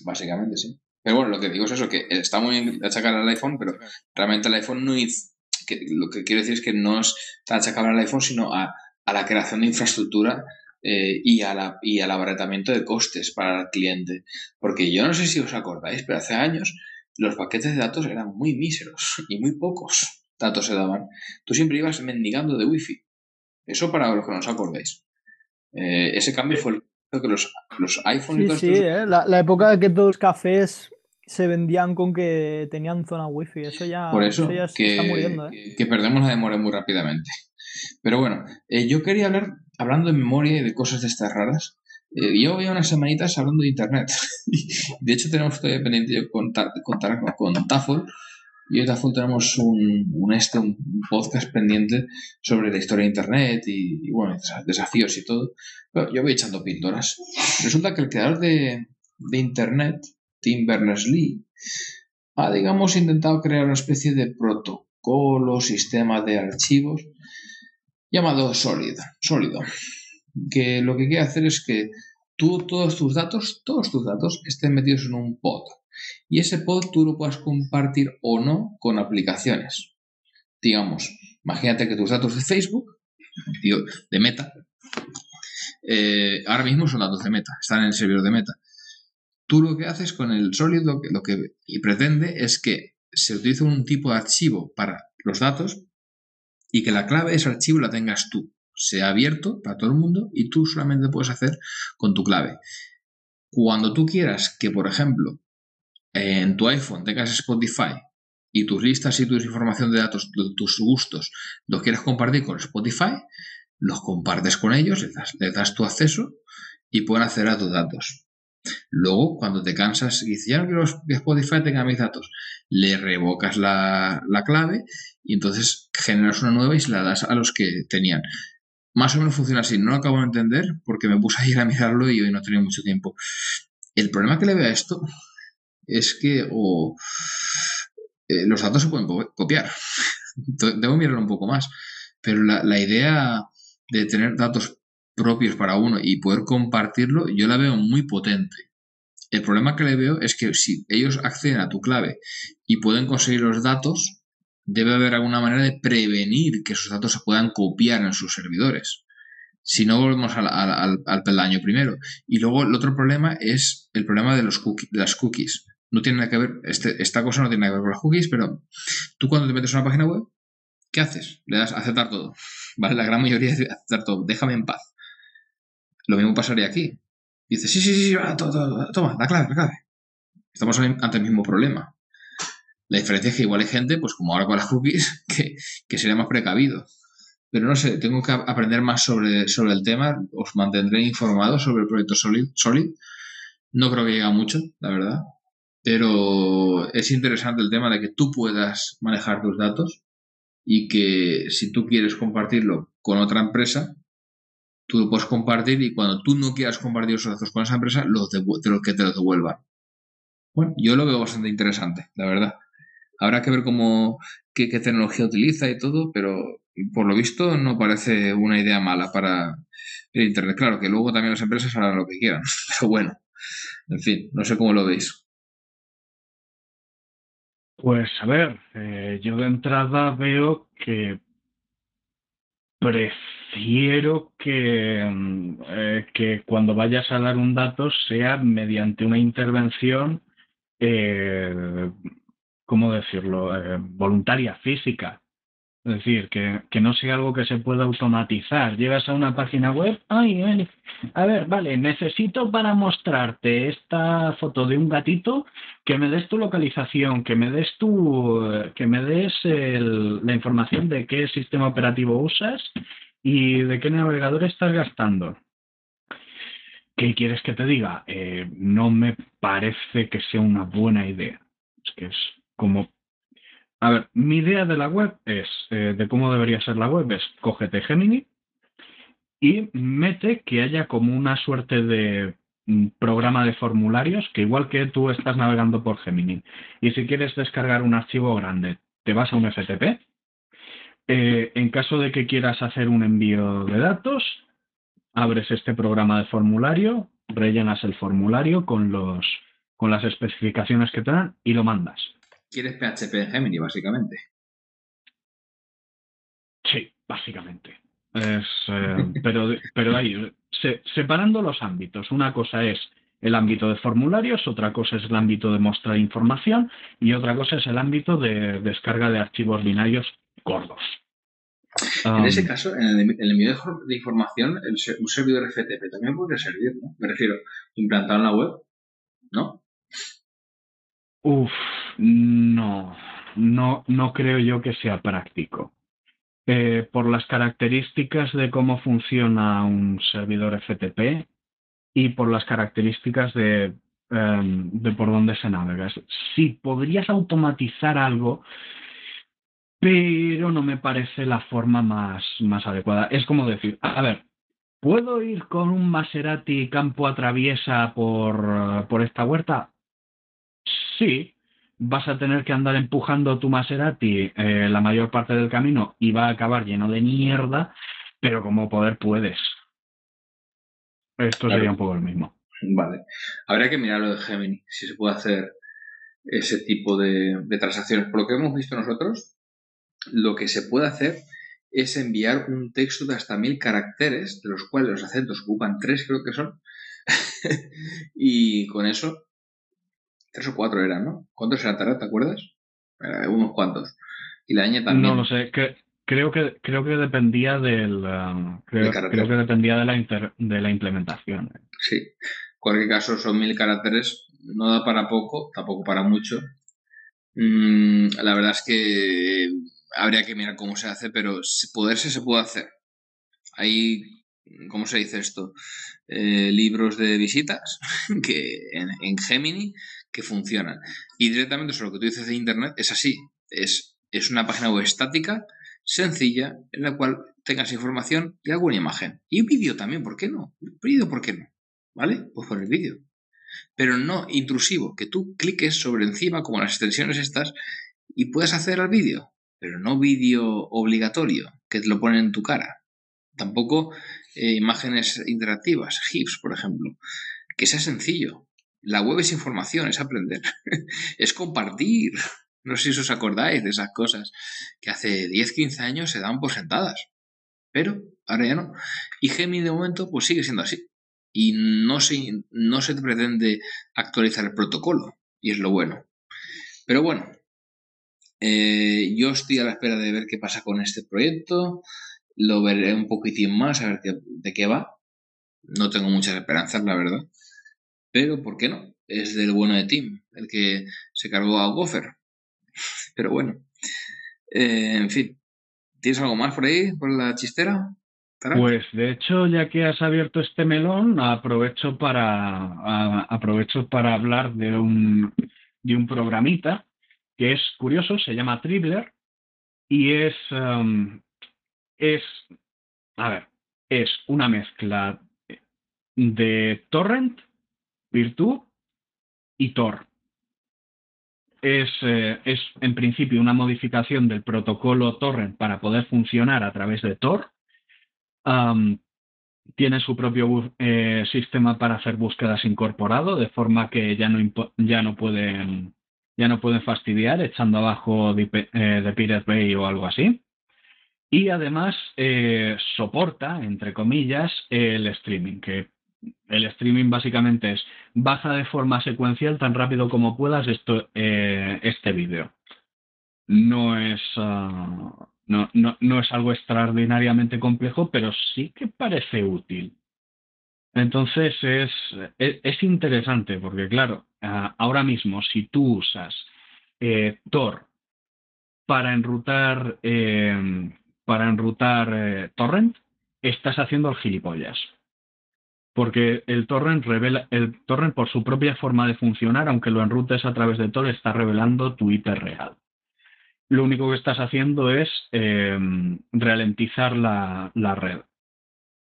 Básicamente, sí. Pero bueno, lo que digo es eso, que está muy bien achacable al iPhone, pero realmente el iPhone no hizo, que, lo que quiero decir es que no es tan achacable al iPhone, sino a, a la creación de infraestructura eh, y, a la, y al abaratamiento de costes para el cliente. Porque yo no sé si os acordáis, pero hace años los paquetes de datos eran muy míseros y muy pocos datos se daban. Tú siempre ibas mendigando de wifi. Eso para los que no os acordéis. Eh, ese cambio fue el que los, los iPhones sí, sí, eh, la, época de que todos los cafés se vendían con que tenían zona wifi. Eso ya, Por eso, ya que, está muriendo. ¿eh? Que perdemos la memoria muy rápidamente. Pero bueno, yo quería hablar, hablando de memoria y de cosas de estas raras, yo voy a unas semanitas hablando de Internet. de hecho, tenemos todavía pendiente de contar, contar con, con Tafel, y hoy tenemos un, un, este, un podcast pendiente sobre la historia de Internet y, bueno, desafíos y todo. Pero yo voy echando píldoras. Resulta que el creador de, de Internet, Tim Berners-Lee, ha, digamos, intentado crear una especie de protocolo, sistema de archivos llamado Solid, sólido, que lo que quiere hacer es que tú, todos tus datos, todos tus datos estén metidos en un pod y ese pod tú lo puedas compartir o no con aplicaciones. Digamos, imagínate que tus datos de Facebook, de Meta, eh, ahora mismo son datos de Meta, están en el servidor de Meta. Tú lo que haces con el Solid, lo que, lo que pretende es que se utilice un tipo de archivo para los datos y que la clave de ese archivo la tengas tú. Sea abierto para todo el mundo y tú solamente puedes hacer con tu clave. Cuando tú quieras que, por ejemplo, en tu iPhone tengas Spotify y tus listas y tu información de datos, tus gustos, los quieres compartir con Spotify, los compartes con ellos, les das, tu acceso y pueden acceder a tus datos. Luego, cuando te cansas y dices, ya quiero que Spotify tenga mis datos, le revocas la, la, clave y entonces generas una nueva y se la das a los que tenían. Más o menos funciona así. No lo acabo de entender porque me puse a ir a mirarlo y hoy no tenía mucho tiempo. El problema que le veo a esto es que eh, los datos se pueden copiar. Debo mirarlo un poco más. Pero la, idea de tener datos propios para uno y poder compartirlo, yo la veo muy potente. El problema que le veo es que si ellos acceden a tu clave y pueden conseguir los datos, debe haber alguna manera de prevenir que esos datos se puedan copiar en sus servidores. Si no, volvemos al, al, peldaño primero. Y luego el otro problema es el problema de, los de las cookies no tiene nada que ver, este, esta cosa no tiene nada que ver con las cookies, pero tú cuando te metes en una página web, ¿qué haces? Le das a aceptar todo. ¿Vale? La gran mayoría es aceptar todo. Déjame en paz. Lo mismo pasaría aquí. Dices, sí, sí, sí, toma, la clave, la clave. Estamos ante el mismo problema. La diferencia es que igual hay gente, pues como ahora con las cookies, que, que sería más precavido. Pero no sé, tengo que aprender más sobre, sobre el tema. Os mantendré informados sobre el proyecto Solid. Solid. No creo que llegue a mucho, la verdad. Pero es interesante el tema de que tú puedas manejar tus datos y que si tú quieres compartirlo con otra empresa, tú lo puedes compartir y cuando tú no quieras compartir esos datos con esa empresa, los de, los que te los devuelvan. Bueno, yo lo veo bastante interesante, la verdad. Habrá que ver cómo, qué, tecnología utiliza y todo, pero por lo visto no parece una idea mala para el Internet. Claro que luego también las empresas harán lo que quieran, pero bueno, en fin, no sé cómo lo veis. Pues a ver, eh, yo de entrada veo que prefiero que, mm, eh, que cuando vayas a dar un dato sea mediante una intervención, eh, ¿cómo decirlo?, eh, voluntaria, física. Es decir, que, que, no sea algo que se pueda automatizar. Llegas a una página web, ay, ay, a ver, vale, necesito para mostrarte esta foto de un gatito que me des tu localización, que me des tu, que me des el, la información de qué sistema operativo usas y de qué navegador estás gastando. ¿Qué quieres que te diga? Eh, no me parece que sea una buena idea. Es que es como a ver, mi idea de la web es, eh, de cómo debería ser la web, es cógete Gemini y mete que haya como una suerte de mm, programa de formularios que igual que tú estás navegando por Gemini y si quieres descargar un archivo grande, te vas a un FTP. Eh, en caso de que quieras hacer un envío de datos, abres este programa de formulario, rellenas el formulario con, los, con las especificaciones que te dan y lo mandas quieres PHP en Gemini, básicamente. Sí, básicamente. Es, eh, pero, pero ahí, separando los ámbitos, una cosa es el ámbito de formularios, otra cosa es el ámbito de mostrar información y otra cosa es el ámbito de descarga de archivos binarios gordos. En ese caso, en el, envío de información, un servidor FTP también podría servir, ¿no? Me refiero, implantar en la web, ¿no? Uf, no, no, no creo yo que sea práctico. Eh, por las características de cómo funciona un servidor FTP y por las características de, em, de por dónde se navega. Sí, podrías automatizar algo, pero no me parece la forma más, más adecuada. Es como decir, a ver, ¿puedo ir con un Maserati campo a traviesa por, por esta huerta? Sí, vas a tener que andar empujando tu Maserati eh, la mayor parte del camino y va a acabar lleno de mierda, pero como poder puedes. Esto sería un poco el mismo. Vale. Habría que mirar lo de Gemini, si se puede hacer ese tipo de, de transacciones. Por lo que hemos visto nosotros, lo que se puede hacer es enviar un texto de hasta mil caracteres, de los cuales los acentos ocupan tres, creo que son. y con eso Tres o cuatro eran, ¿no? ¿Cuántos eran, ¿Te acuerdas? unos cuantos. Y la ñ también. No lo sé. creo que creo que dependía del um, creo, creo, que dependía de la de la implementación. Sí. En cualquier caso son mil caracteres. No da para poco, tampoco para mucho. Mm, la verdad es que habría que mirar cómo se hace, pero poderse se puede hacer. Hay, ¿cómo se dice esto? Eh, libros de visitas que en Gemini que funcionan. Y directamente sobre lo que tú dices de Internet es así. Es, es una página web estática, sencilla, en la cual tengas información y alguna imagen. Y un vídeo también, ¿por qué no? vídeo, ¿por qué no? ¿Vale? Pues con el vídeo. Pero no intrusivo, que tú cliques sobre encima, como las extensiones estas, y puedes hacer el vídeo. Pero no vídeo obligatorio, que te lo ponen en tu cara. Tampoco eh, imágenes interactivas, GIFs, por ejemplo. Que sea sencillo. La web es información, es aprender, es compartir. No sé si os acordáis de esas cosas que hace 10, 15 años se daban por sentadas. Pero ahora ya no. Y Gemini de momento pues sigue siendo así. Y no se, no se pretende actualizar el protocolo. Y es lo bueno. Pero bueno, eh, yo estoy a la espera de ver qué pasa con este proyecto. Lo veré un poquitín más, a ver de qué va. No tengo muchas esperanzas, la verdad. Pero, ¿por qué no? Es del bueno de Tim, el que se cargó a Gopher. Pero bueno. Eh, en fin. ¿Tienes algo más por ahí, por la chistera? Pues de hecho, ya que has abierto este melón, aprovecho para, aprovecho para hablar de un, de un programita que es curioso, se llama Tribler y es, um, es, a ver, es una mezcla de torrent Virtud y Tor. Es, eh, es, en principio una modificación del protocolo torrent para poder funcionar a través de Tor. tiene su propio eh, sistema para hacer búsquedas incorporado, de forma que ya no, ya no pueden ya no pueden fastidiar echando abajo de, eh, Pirate Bay o algo así. Y además soporta, entre comillas, el streaming, que el streaming básicamente es baja de forma secuencial tan rápido como puedas esto, eh, este vídeo. No es, ah, no, no, no, es algo extraordinariamente complejo, pero sí que parece útil. Entonces es, es, interesante porque, claro, ah, ahora mismo si tú usas eh, Tor para enrutar, eh, para enrutar torrent, estás haciendo el gilipollas porque el torrent revela, el torrent por su propia forma de funcionar, aunque lo enrutes a través de Tor, está revelando tu IP real. Lo único que estás haciendo es em, ralentizar la, red.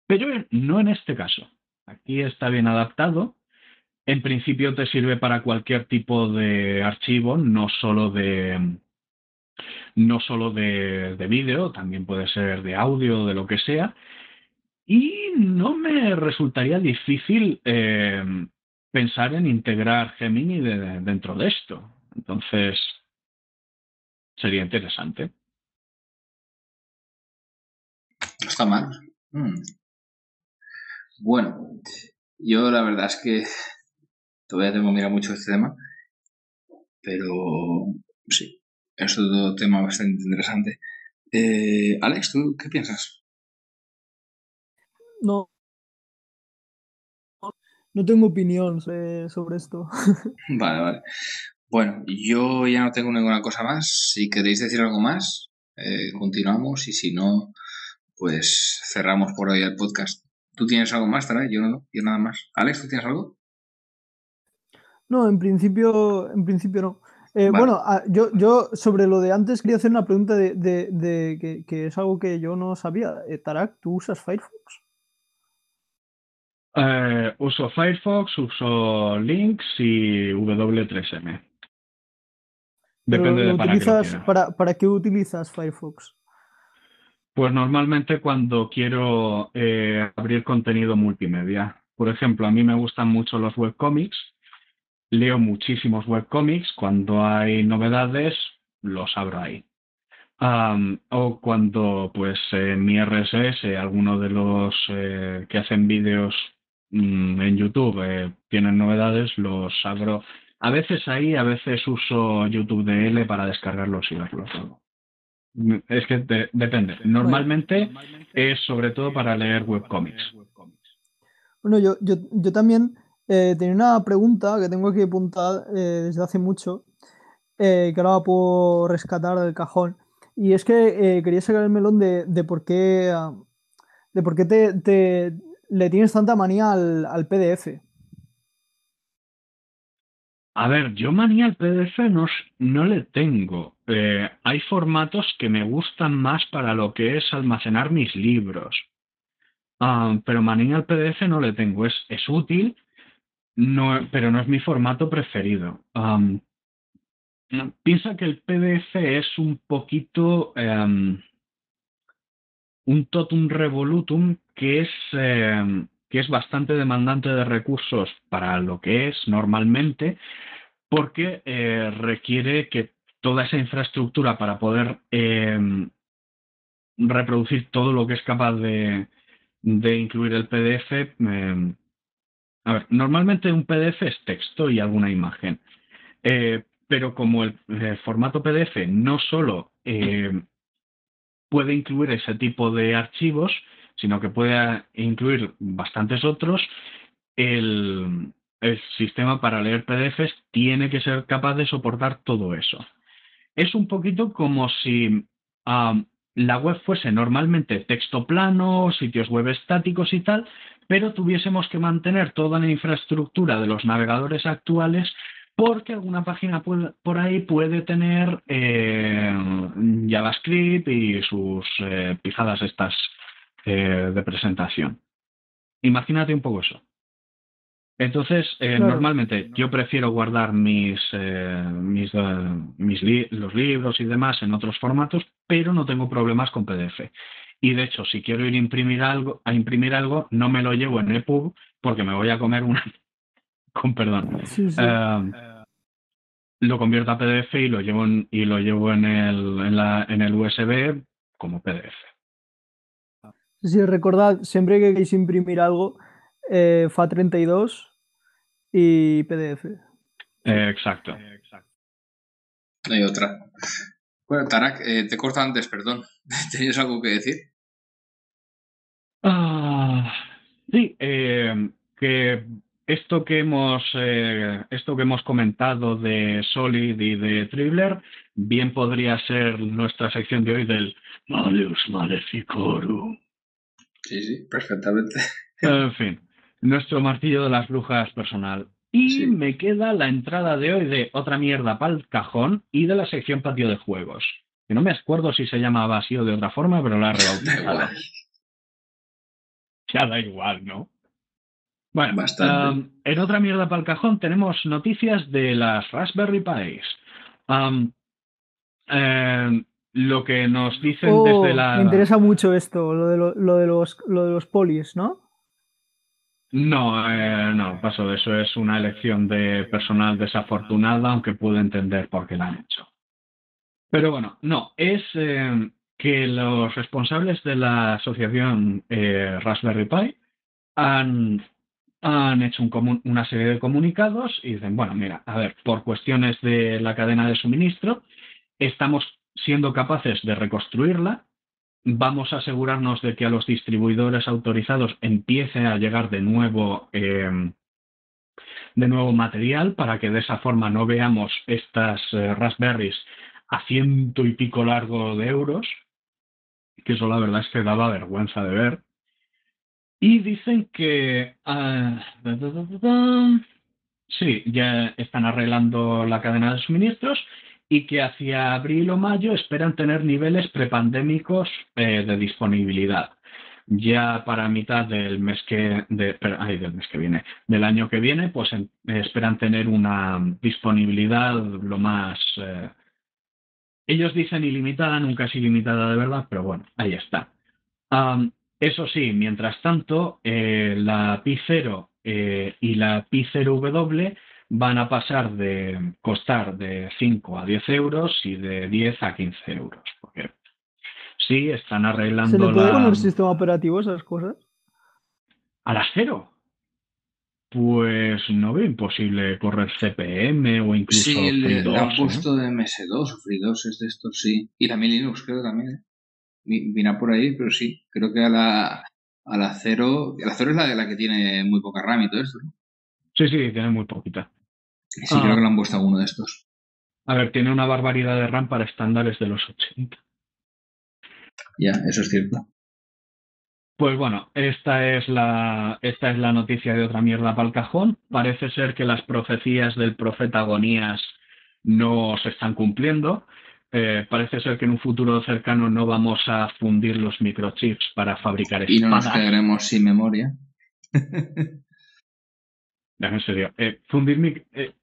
Pero no en este caso. Aquí está bien adaptado. En principio te sirve para cualquier tipo de archivo, no solo de no solo de, de vídeo, también puede ser de audio, de lo que sea. Y no me resultaría difícil eh, pensar en integrar Gemini dentro de esto. Entonces, sería interesante. No está mal. Mm. Bueno, yo la verdad es que todavía tengo que mirar mucho este tema, pero sí, es otro tema bastante interesante. Eh, Alex, ¿tú qué piensas? No, no tengo opinión sobre esto. Vale, vale. Bueno, yo ya no tengo ninguna cosa más. Si queréis decir algo más, eh, continuamos y si no, pues cerramos por hoy el podcast. ¿Tú tienes algo más, Tara? Yo no, yo nada más. Alex, ¿tú tienes algo? No, en principio, en principio no. Eh, bueno, ah, yo, yo sobre lo de antes quería hacer una pregunta de, que, es algo que yo no sabía. Eh, Tarak, ¿tú usas Firefox? Eh, uso Firefox, uso Links y W3M. Depende de para qué, para, para, qué utilizas Firefox? Pues normalmente cuando quiero eh, abrir contenido multimedia. Por ejemplo, a mí me gustan mucho los webcomics. Leo muchísimos webcomics. Cuando hay novedades, los abro ahí. o cuando, pues, en mi RSS, alguno de los eh, que hacen vídeos Mm, en YouTube eh, tienen novedades, los abro. A veces ahí, a veces uso YouTube DL para descargarlos y verlos. Mm, es que depende. Normalmente es sobre todo para leer webcomics. Bueno, yo, yo, yo también eh, tenía una pregunta que tengo aquí apuntada eh, desde hace mucho, que ahora puedo rescatar del cajón. Y es que quería sacar el melón de, de por qué, de por qué te, le tienes tanta manía al, PDF? A ver, yo manía al PDF no, no le tengo. Eh, hay formatos que me gustan más para lo que es almacenar mis libros. Ah, pero manía al PDF no le tengo. Es, es útil, no, pero no es mi formato preferido. piensa que el PDF es un poquito em, un totum revolutum que es, eh, que es bastante demandante de recursos para lo que es normalmente, porque eh, requiere que toda esa infraestructura para poder eh, reproducir todo lo que es capaz de, de incluir el PDF. a ver, normalmente un PDF es texto y alguna imagen, pero como el, formato PDF no solo puede incluir ese tipo de archivos, sino que puede incluir bastantes otros, el, sistema para leer PDFs tiene que ser capaz de soportar todo eso. Es un poquito como si la web fuese normalmente texto plano, sitios web estáticos y tal, pero tuviésemos que mantener toda la infraestructura de los navegadores actuales porque alguna página por ahí puede tener eh, JavaScript y sus eh, pijadas estas eh, de presentación. Imagínate un poco eso. Entonces, normalmente yo prefiero guardar mis, mis, los libros y demás en otros formatos, pero no tengo problemas con PDF. Y de hecho, si quiero ir a imprimir algo, a imprimir algo, no me lo llevo en EPUB porque me voy a comer una con perdón. Eh, lo convierto a PDF y lo llevo en, y lo llevo en el, en, la, en el USB como PDF. Sí, recordad, siempre que queréis imprimir algo, eh, FA32 y PDF. Eh, exacto. No hay otra. Bueno, Tarak, eh, te corto antes, perdón. ¿Tenías algo que decir? Ah, sí, eh, que esto que hemos eh, esto que hemos comentado de Solid y de Tribler bien podría ser nuestra sección de hoy del Maleus Maleficorum. Sí, sí, perfectamente. En fin, nuestro martillo de las brujas personal. Y Sí. me queda la entrada de hoy de otra mierda para el cajón y de la sección patio de juegos. Que no me acuerdo si se llamaba así o de otra forma, pero la he rebautizado. Ya da igual, ¿no? Bueno, Bastante. um, en otra mierda para el cajón tenemos noticias de las Raspberry Pis. Um, eh, lo que nos dicen Oh, desde la... Me interesa mucho esto, lo de, lo, lo de los, lo de los polis, ¿no? No, eh, no, paso de eso. Es una elección de personal desafortunada, aunque puedo entender por qué la han hecho. Pero bueno, no, es eh, que los responsables de la asociación eh, Raspberry Pi han, han hecho un una serie de comunicados y dicen, bueno, mira, a ver, por cuestiones de la cadena de suministro, estamos siendo capaces de reconstruirla. Vamos a asegurarnos de que a los distribuidores autorizados empiece a llegar de nuevo, eh, de nuevo material para que de esa forma no veamos estas eh, Raspberries a ciento y pico largo de euros, que eso la verdad es que daba vergüenza de ver. Y dicen que... ah, sí, ya están arreglando la cadena de suministros y que hacia abril o mayo esperan tener niveles prepandémicos eh, de disponibilidad. Ya para mitad del mes que de, del mes que viene, del año que viene, pues esperan tener una disponibilidad lo más eh, ellos dicen ilimitada, nunca es ilimitada de verdad, pero bueno, ahí está. Am, eso sí, mientras tanto, eh, la Pi 0 eh, y la Pi 0W van a pasar de costar de 5 a 10 euros y de 10 a 15 euros. Porque sí, están ¿Se arreglando le puede la... poner sistema operativo esas cosas? ¿A las 0? Pues no veo imposible correr CPM o incluso Sí, le, le han ¿eh? puesto de MS2 o FreeDOS es de estos, sí. Y también Linux, creo también. ¿eh? Vino por ahí, pero sí. Creo que a la, a la 0... La 0 es la, la que tiene muy poca RAM y todo esto, ¿no? Sí, sí, tiene muy poquita. Sí, Ah. creo que le han puesto uno de estos. A ver, tiene una barbaridad de RAM para estándares de los 80. Ya, eso es cierto. Pues bueno, esta es la, esta es la noticia de otra mierda para el cajón. Parece ser que las profecías del profeta Agonías no se están cumpliendo. Eh, parece ser que en un futuro cercano no vamos a fundir los microchips para fabricar Y no nos espadas. quedaremos sin memoria. Ya, En serio, eh, fundir eh,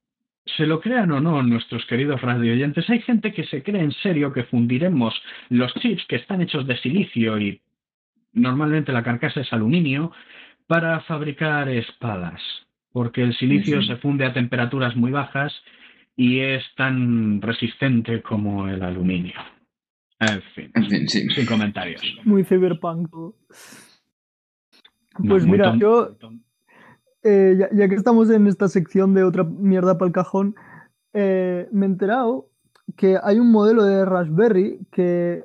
se lo crean o no nuestros queridos radioyentes, hay gente que se cree en serio que fundiremos los chips que están hechos de silicio y normalmente la carcasa es aluminio para fabricar espadas, porque el silicio se funde a temperaturas muy bajas y es tan resistente como el aluminio. En fin, En fin, sí. sin comentarios. Muy cyberpunk. No, Pues mira, tonto, yo, tonto. eh, ya, ya que estamos en esta sección de otra mierda para el cajón, eh, me he enterado que hay un modelo de Raspberry que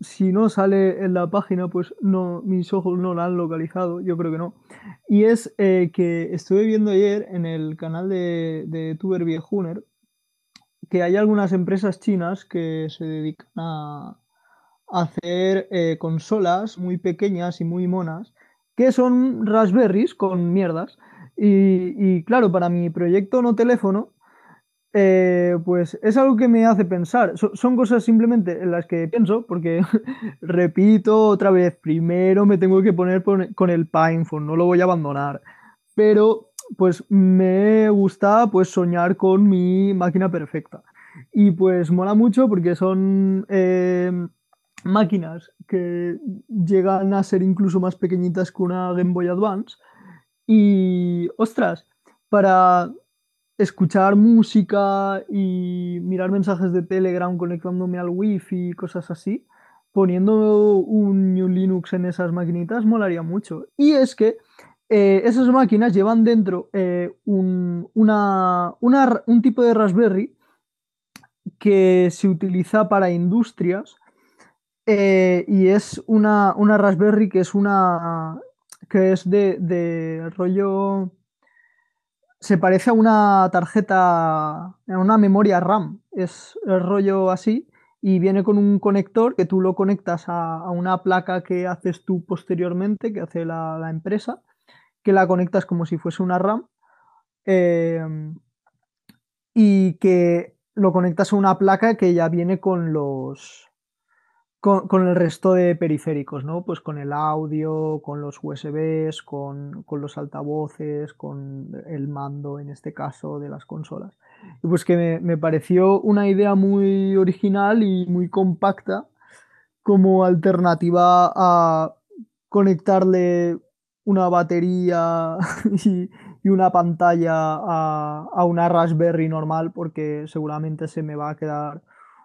si no sale en la página, pues no, mis ojos no la han localizado, yo creo que no. Y es eh, que estuve viendo ayer en el canal de, de Tuber Viejuner que hay algunas empresas chinas que se dedican a, hacer eh, consolas muy pequeñas y muy monas que son Raspberries con mierdas. Y, claro, para mi proyecto no teléfono, eh, pues es algo que me hace pensar. So- son cosas simplemente en las que pienso, porque repito otra vez, primero me tengo que poner pon- con el PinePhone, no lo voy a abandonar. Pero pues me gusta pues soñar con mi máquina perfecta. Y pues mola mucho porque son eh, máquinas que llegan a ser incluso más pequeñitas que una Game Boy Advance. Y, ostras, para escuchar música y mirar mensajes de Telegram conectándome al Wi-Fi y cosas así, poniendo un Linux en esas maquinitas molaría mucho. Y es que eh, esas máquinas llevan dentro eh, un, tipo de Raspberry que se utiliza para industrias eh, y es una, Raspberry que es una que es de, de, rollo se parece a una tarjeta a una memoria RAM. Es el rollo así y viene con un conector que tú lo conectas a, una placa que haces tú posteriormente que hace la, empresa que la conectas como si fuese una RAM eh, y que lo conectas a una placa que ya viene con los con, el resto de periféricos, ¿no? Pues con el audio, con los USBs, con, los altavoces, con el mando, en este caso, de las consolas. Y pues que me, pareció una idea muy original y muy compacta como alternativa a conectarle una batería y, una pantalla a, a, una Raspberry normal porque seguramente se me va a quedar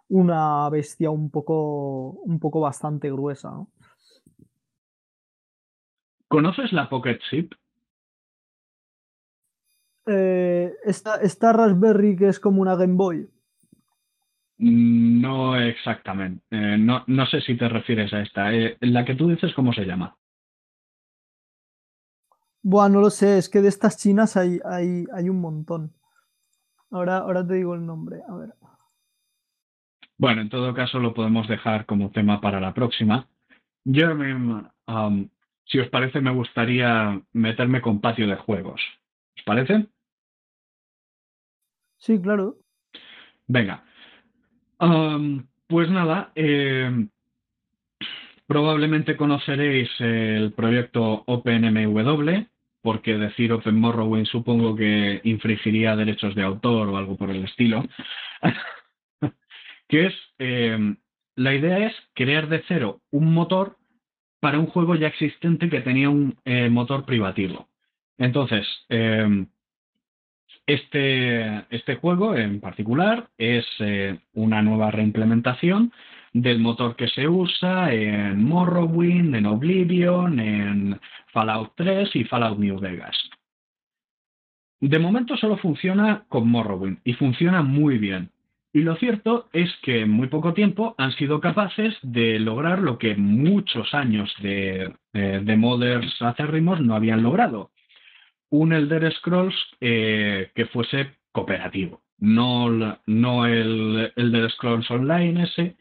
una bestia un poco, un poco bastante gruesa. ¿Conoces la Pocket Chip? Eh, esta, Raspberry que es como una Game Boy. No exactamente. Eh, no, sé si te refieres a esta. Eh, la que tú dices, ¿cómo se llama? Buah, no lo sé. Es que de estas chinas hay, hay, hay un montón. Ahora, ahora te digo el nombre. A ver. Bueno, en todo caso lo podemos dejar como tema para la próxima. Jeremy, um, si os parece, me gustaría meterme con patio de juegos. ¿Os parece? Sí, claro. Venga. Um, pues nada, eh, probablemente conoceréis el proyecto OpenMW, porque decir Open Morrowind supongo que infringiría derechos de autor o algo por el estilo. que es, eh, la idea es crear de cero un motor para un juego ya existente que tenía un eh, motor privativo. Entonces, eh, este, este, juego en particular es una nueva reimplementación del motor que se usa en Morrowind, en Oblivion, en Fallout 3 y Fallout New Vegas. De momento solo funciona con Morrowind y funciona muy bien. Y lo cierto es que en muy poco tiempo han sido capaces de lograr lo que muchos años de, de, modders acérrimos no habían logrado. Un Elder Scrolls eh, que fuese cooperativo. No, no el Elder Scrolls Online ese,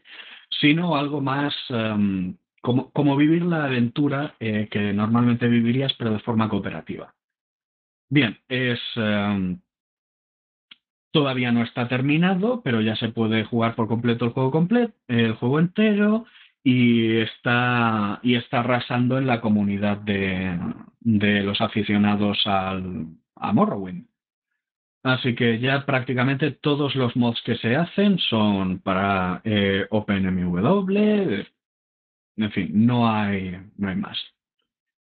sino algo más em, como, como, vivir la aventura eh, que normalmente vivirías, pero de forma cooperativa. Bien, es, em, Todavía no está terminado, pero ya se puede jugar por completo el juego completo, el juego entero y está y está arrasando en la comunidad de, los aficionados al, a Morrowind. Así que ya prácticamente todos los mods que se hacen son para eh, OpenMW. En fin, no hay, no hay más.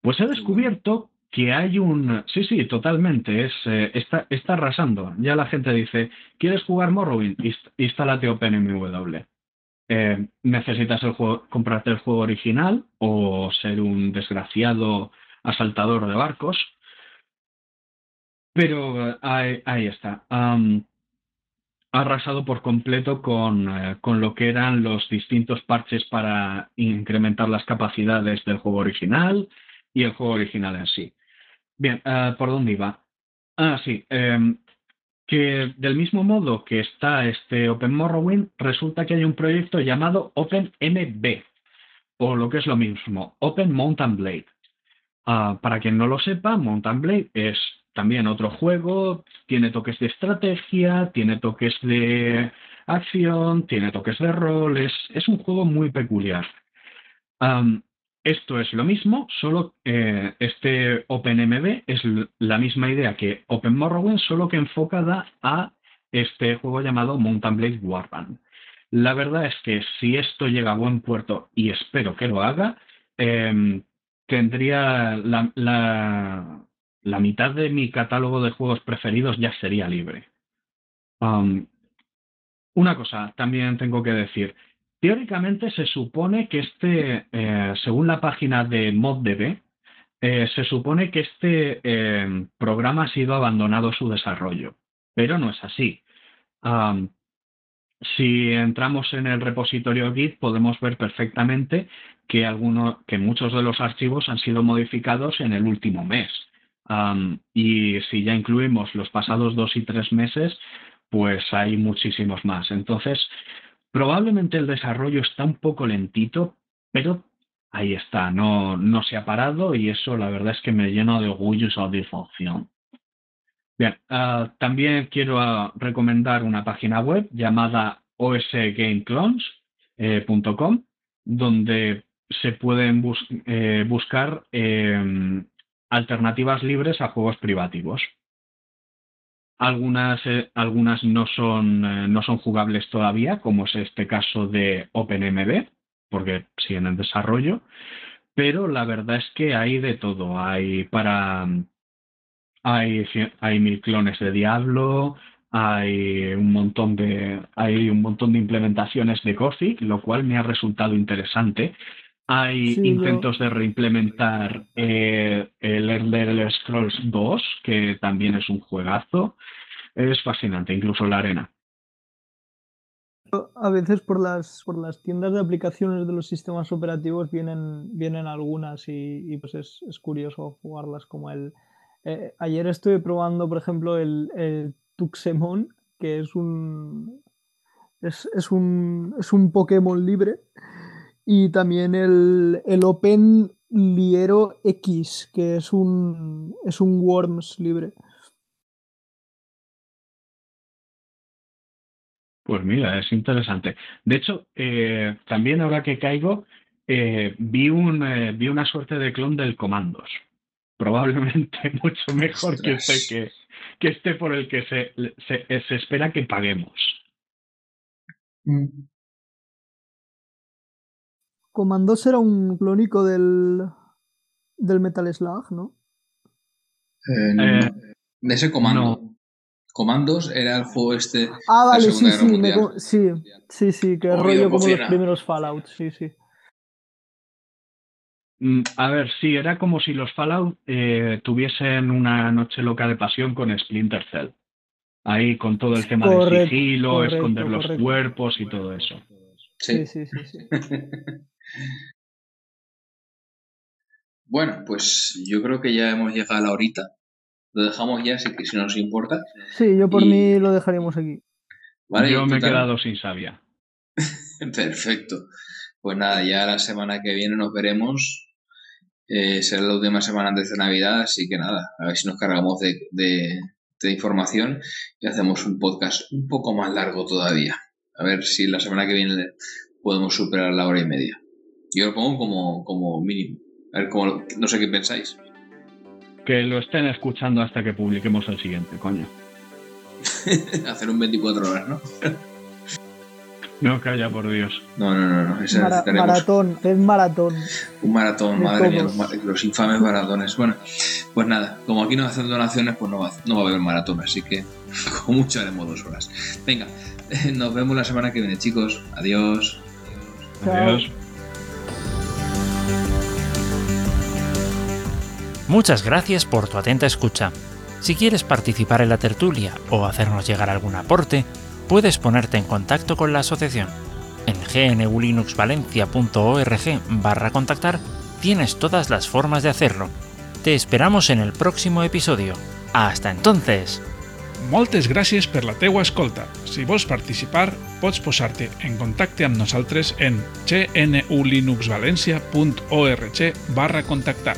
Pues he descubierto que hay un... Sí, sí, totalmente. Es, eh, está, está arrasando. Ya la gente dice, ¿quieres jugar Morrowind? Instálate OpenMW. Eh, ¿Necesitas el juego, comprarte el juego original o ser un desgraciado asaltador de barcos? Pero ahí, está. ha arrasado por completo con, eh, con, lo que eran los distintos parches para incrementar las capacidades del juego original y el juego original en sí. Bien, ah, ¿por dónde iba? Ah, sí. Em, que del mismo modo que está este Open Morrowind, resulta que hay un proyecto llamado OpenMB, o lo que es lo mismo, Open Mountain Blade. Ah, para quien no lo sepa, Mountain Blade es también otro juego, tiene toques de estrategia, tiene toques de acción, tiene toques de rol, es, un juego muy peculiar. Esto es lo mismo, solo eh, este OpenMB es la misma idea que Open Morrowind, solo que enfocada a este juego llamado Mountain Blade Warband. La verdad es que si esto llega a buen puerto, y espero que lo haga, em, tendría la, la, mitad de mi catálogo de juegos preferidos ya sería libre. una cosa, también tengo que decir, teóricamente se supone que este, eh, según la página de ModDB, eh, se supone que este eh, programa ha sido abandonado su desarrollo, pero no es así. si entramos en el repositorio Git, podemos ver perfectamente que, que muchos de los archivos han sido modificados en el último mes. Y si ya incluimos los pasados dos y tres meses, pues hay muchísimos más. Entonces, probablemente el desarrollo está un poco lentito, pero ahí está, no, no se ha parado y eso la verdad es que me llena de orgullo y satisfacción. Bien, ah, también quiero ah, recomendar una página web llamada osgameclones.com, eh, donde se pueden eh, buscar em, alternativas libres a juegos privativos. Algunas, eh, algunas no, son, no son jugables todavía, como es este caso de OpenMB, porque siguen en desarrollo, pero la verdad es que hay de todo. Hay para hay, hay mil clones de Diablo, hay un montón de hay un montón de implementaciones de Gothic, lo cual me ha resultado interesante. Hay intentos de reimplementar eh, el Elder Scrolls 2, que también es un juegazo. Es fascinante, incluso la arena a veces por las, por las tiendas de aplicaciones de los sistemas operativos vienen, vienen algunas y, pues es, curioso jugarlas como el... Eh, ayer estuve probando, por ejemplo, el, Tuxemon, que es un, es, un, es un Pokémon libre, y también el, el Open Liero X, que es un, es un Worms libre. Pues mira, es interesante. De hecho, eh, también ahora que caigo, eh, vi, un, eh, vi una suerte de clon del Comandos. Probablemente mucho mejor que este, que, que este por el que se, se, espera que paguemos. Mm. Comandos era un clónico del, del Metal Slug, ¿no? de ese comando. Comandos era el juego este. Ah, vale, sí, sí, sí, sí, sí, que rollo como los primeros Fallout, sí, sí. Mm, a ver, sí, era como si los Fallout eh, tuviesen una noche loca de pasión con Splinter Cell. Ahí con todo el tema del sigilo, esconder los cuerpos y todo eso. Sí, sí, sí, sí. bueno, pues yo creo que ya hemos llegado a la horita. Lo dejamos ya, si, si nos importa. Sí, yo por mí lo dejaríamos aquí. yo me he quedado sin sabia. Perfecto. Pues nada, ya la semana que viene nos veremos. Eh, será la última semana antes de Navidad, así que nada, a ver si nos cargamos de, de, información y hacemos un podcast un poco más largo todavía. A ver si la semana que viene podemos superar la hora y media. Yo lo pongo como, como mínimo. A ver, cómo, no sé qué pensáis que lo estén escuchando hasta que publiquemos el siguiente, coño. Hacer un 24 horas, ¿no? no, calla, por Dios. No, no, no, no. Maratón, es maratón. Un maratón, madre mía, los, infames maratones. Bueno, pues nada, como aquí no hacen donaciones, pues no va, no va a haber maratón, así que con mucho haremos dos horas. Venga, nos vemos la semana que viene, chicos. Adiós. Adiós. Muchas gracias por tu atenta escucha. Si quieres participar en la tertulia o hacernos llegar algún aporte, puedes ponerte en contacto con la asociación. En gnulinuxvalencia.org barra contactar tienes todas las formas de hacerlo. Te esperamos en el próximo episodio. Hasta entonces! Moltes gràcies per la teua escolta. Si vols participar, pots posar-te en contacte amb nosaltres en barra contactar.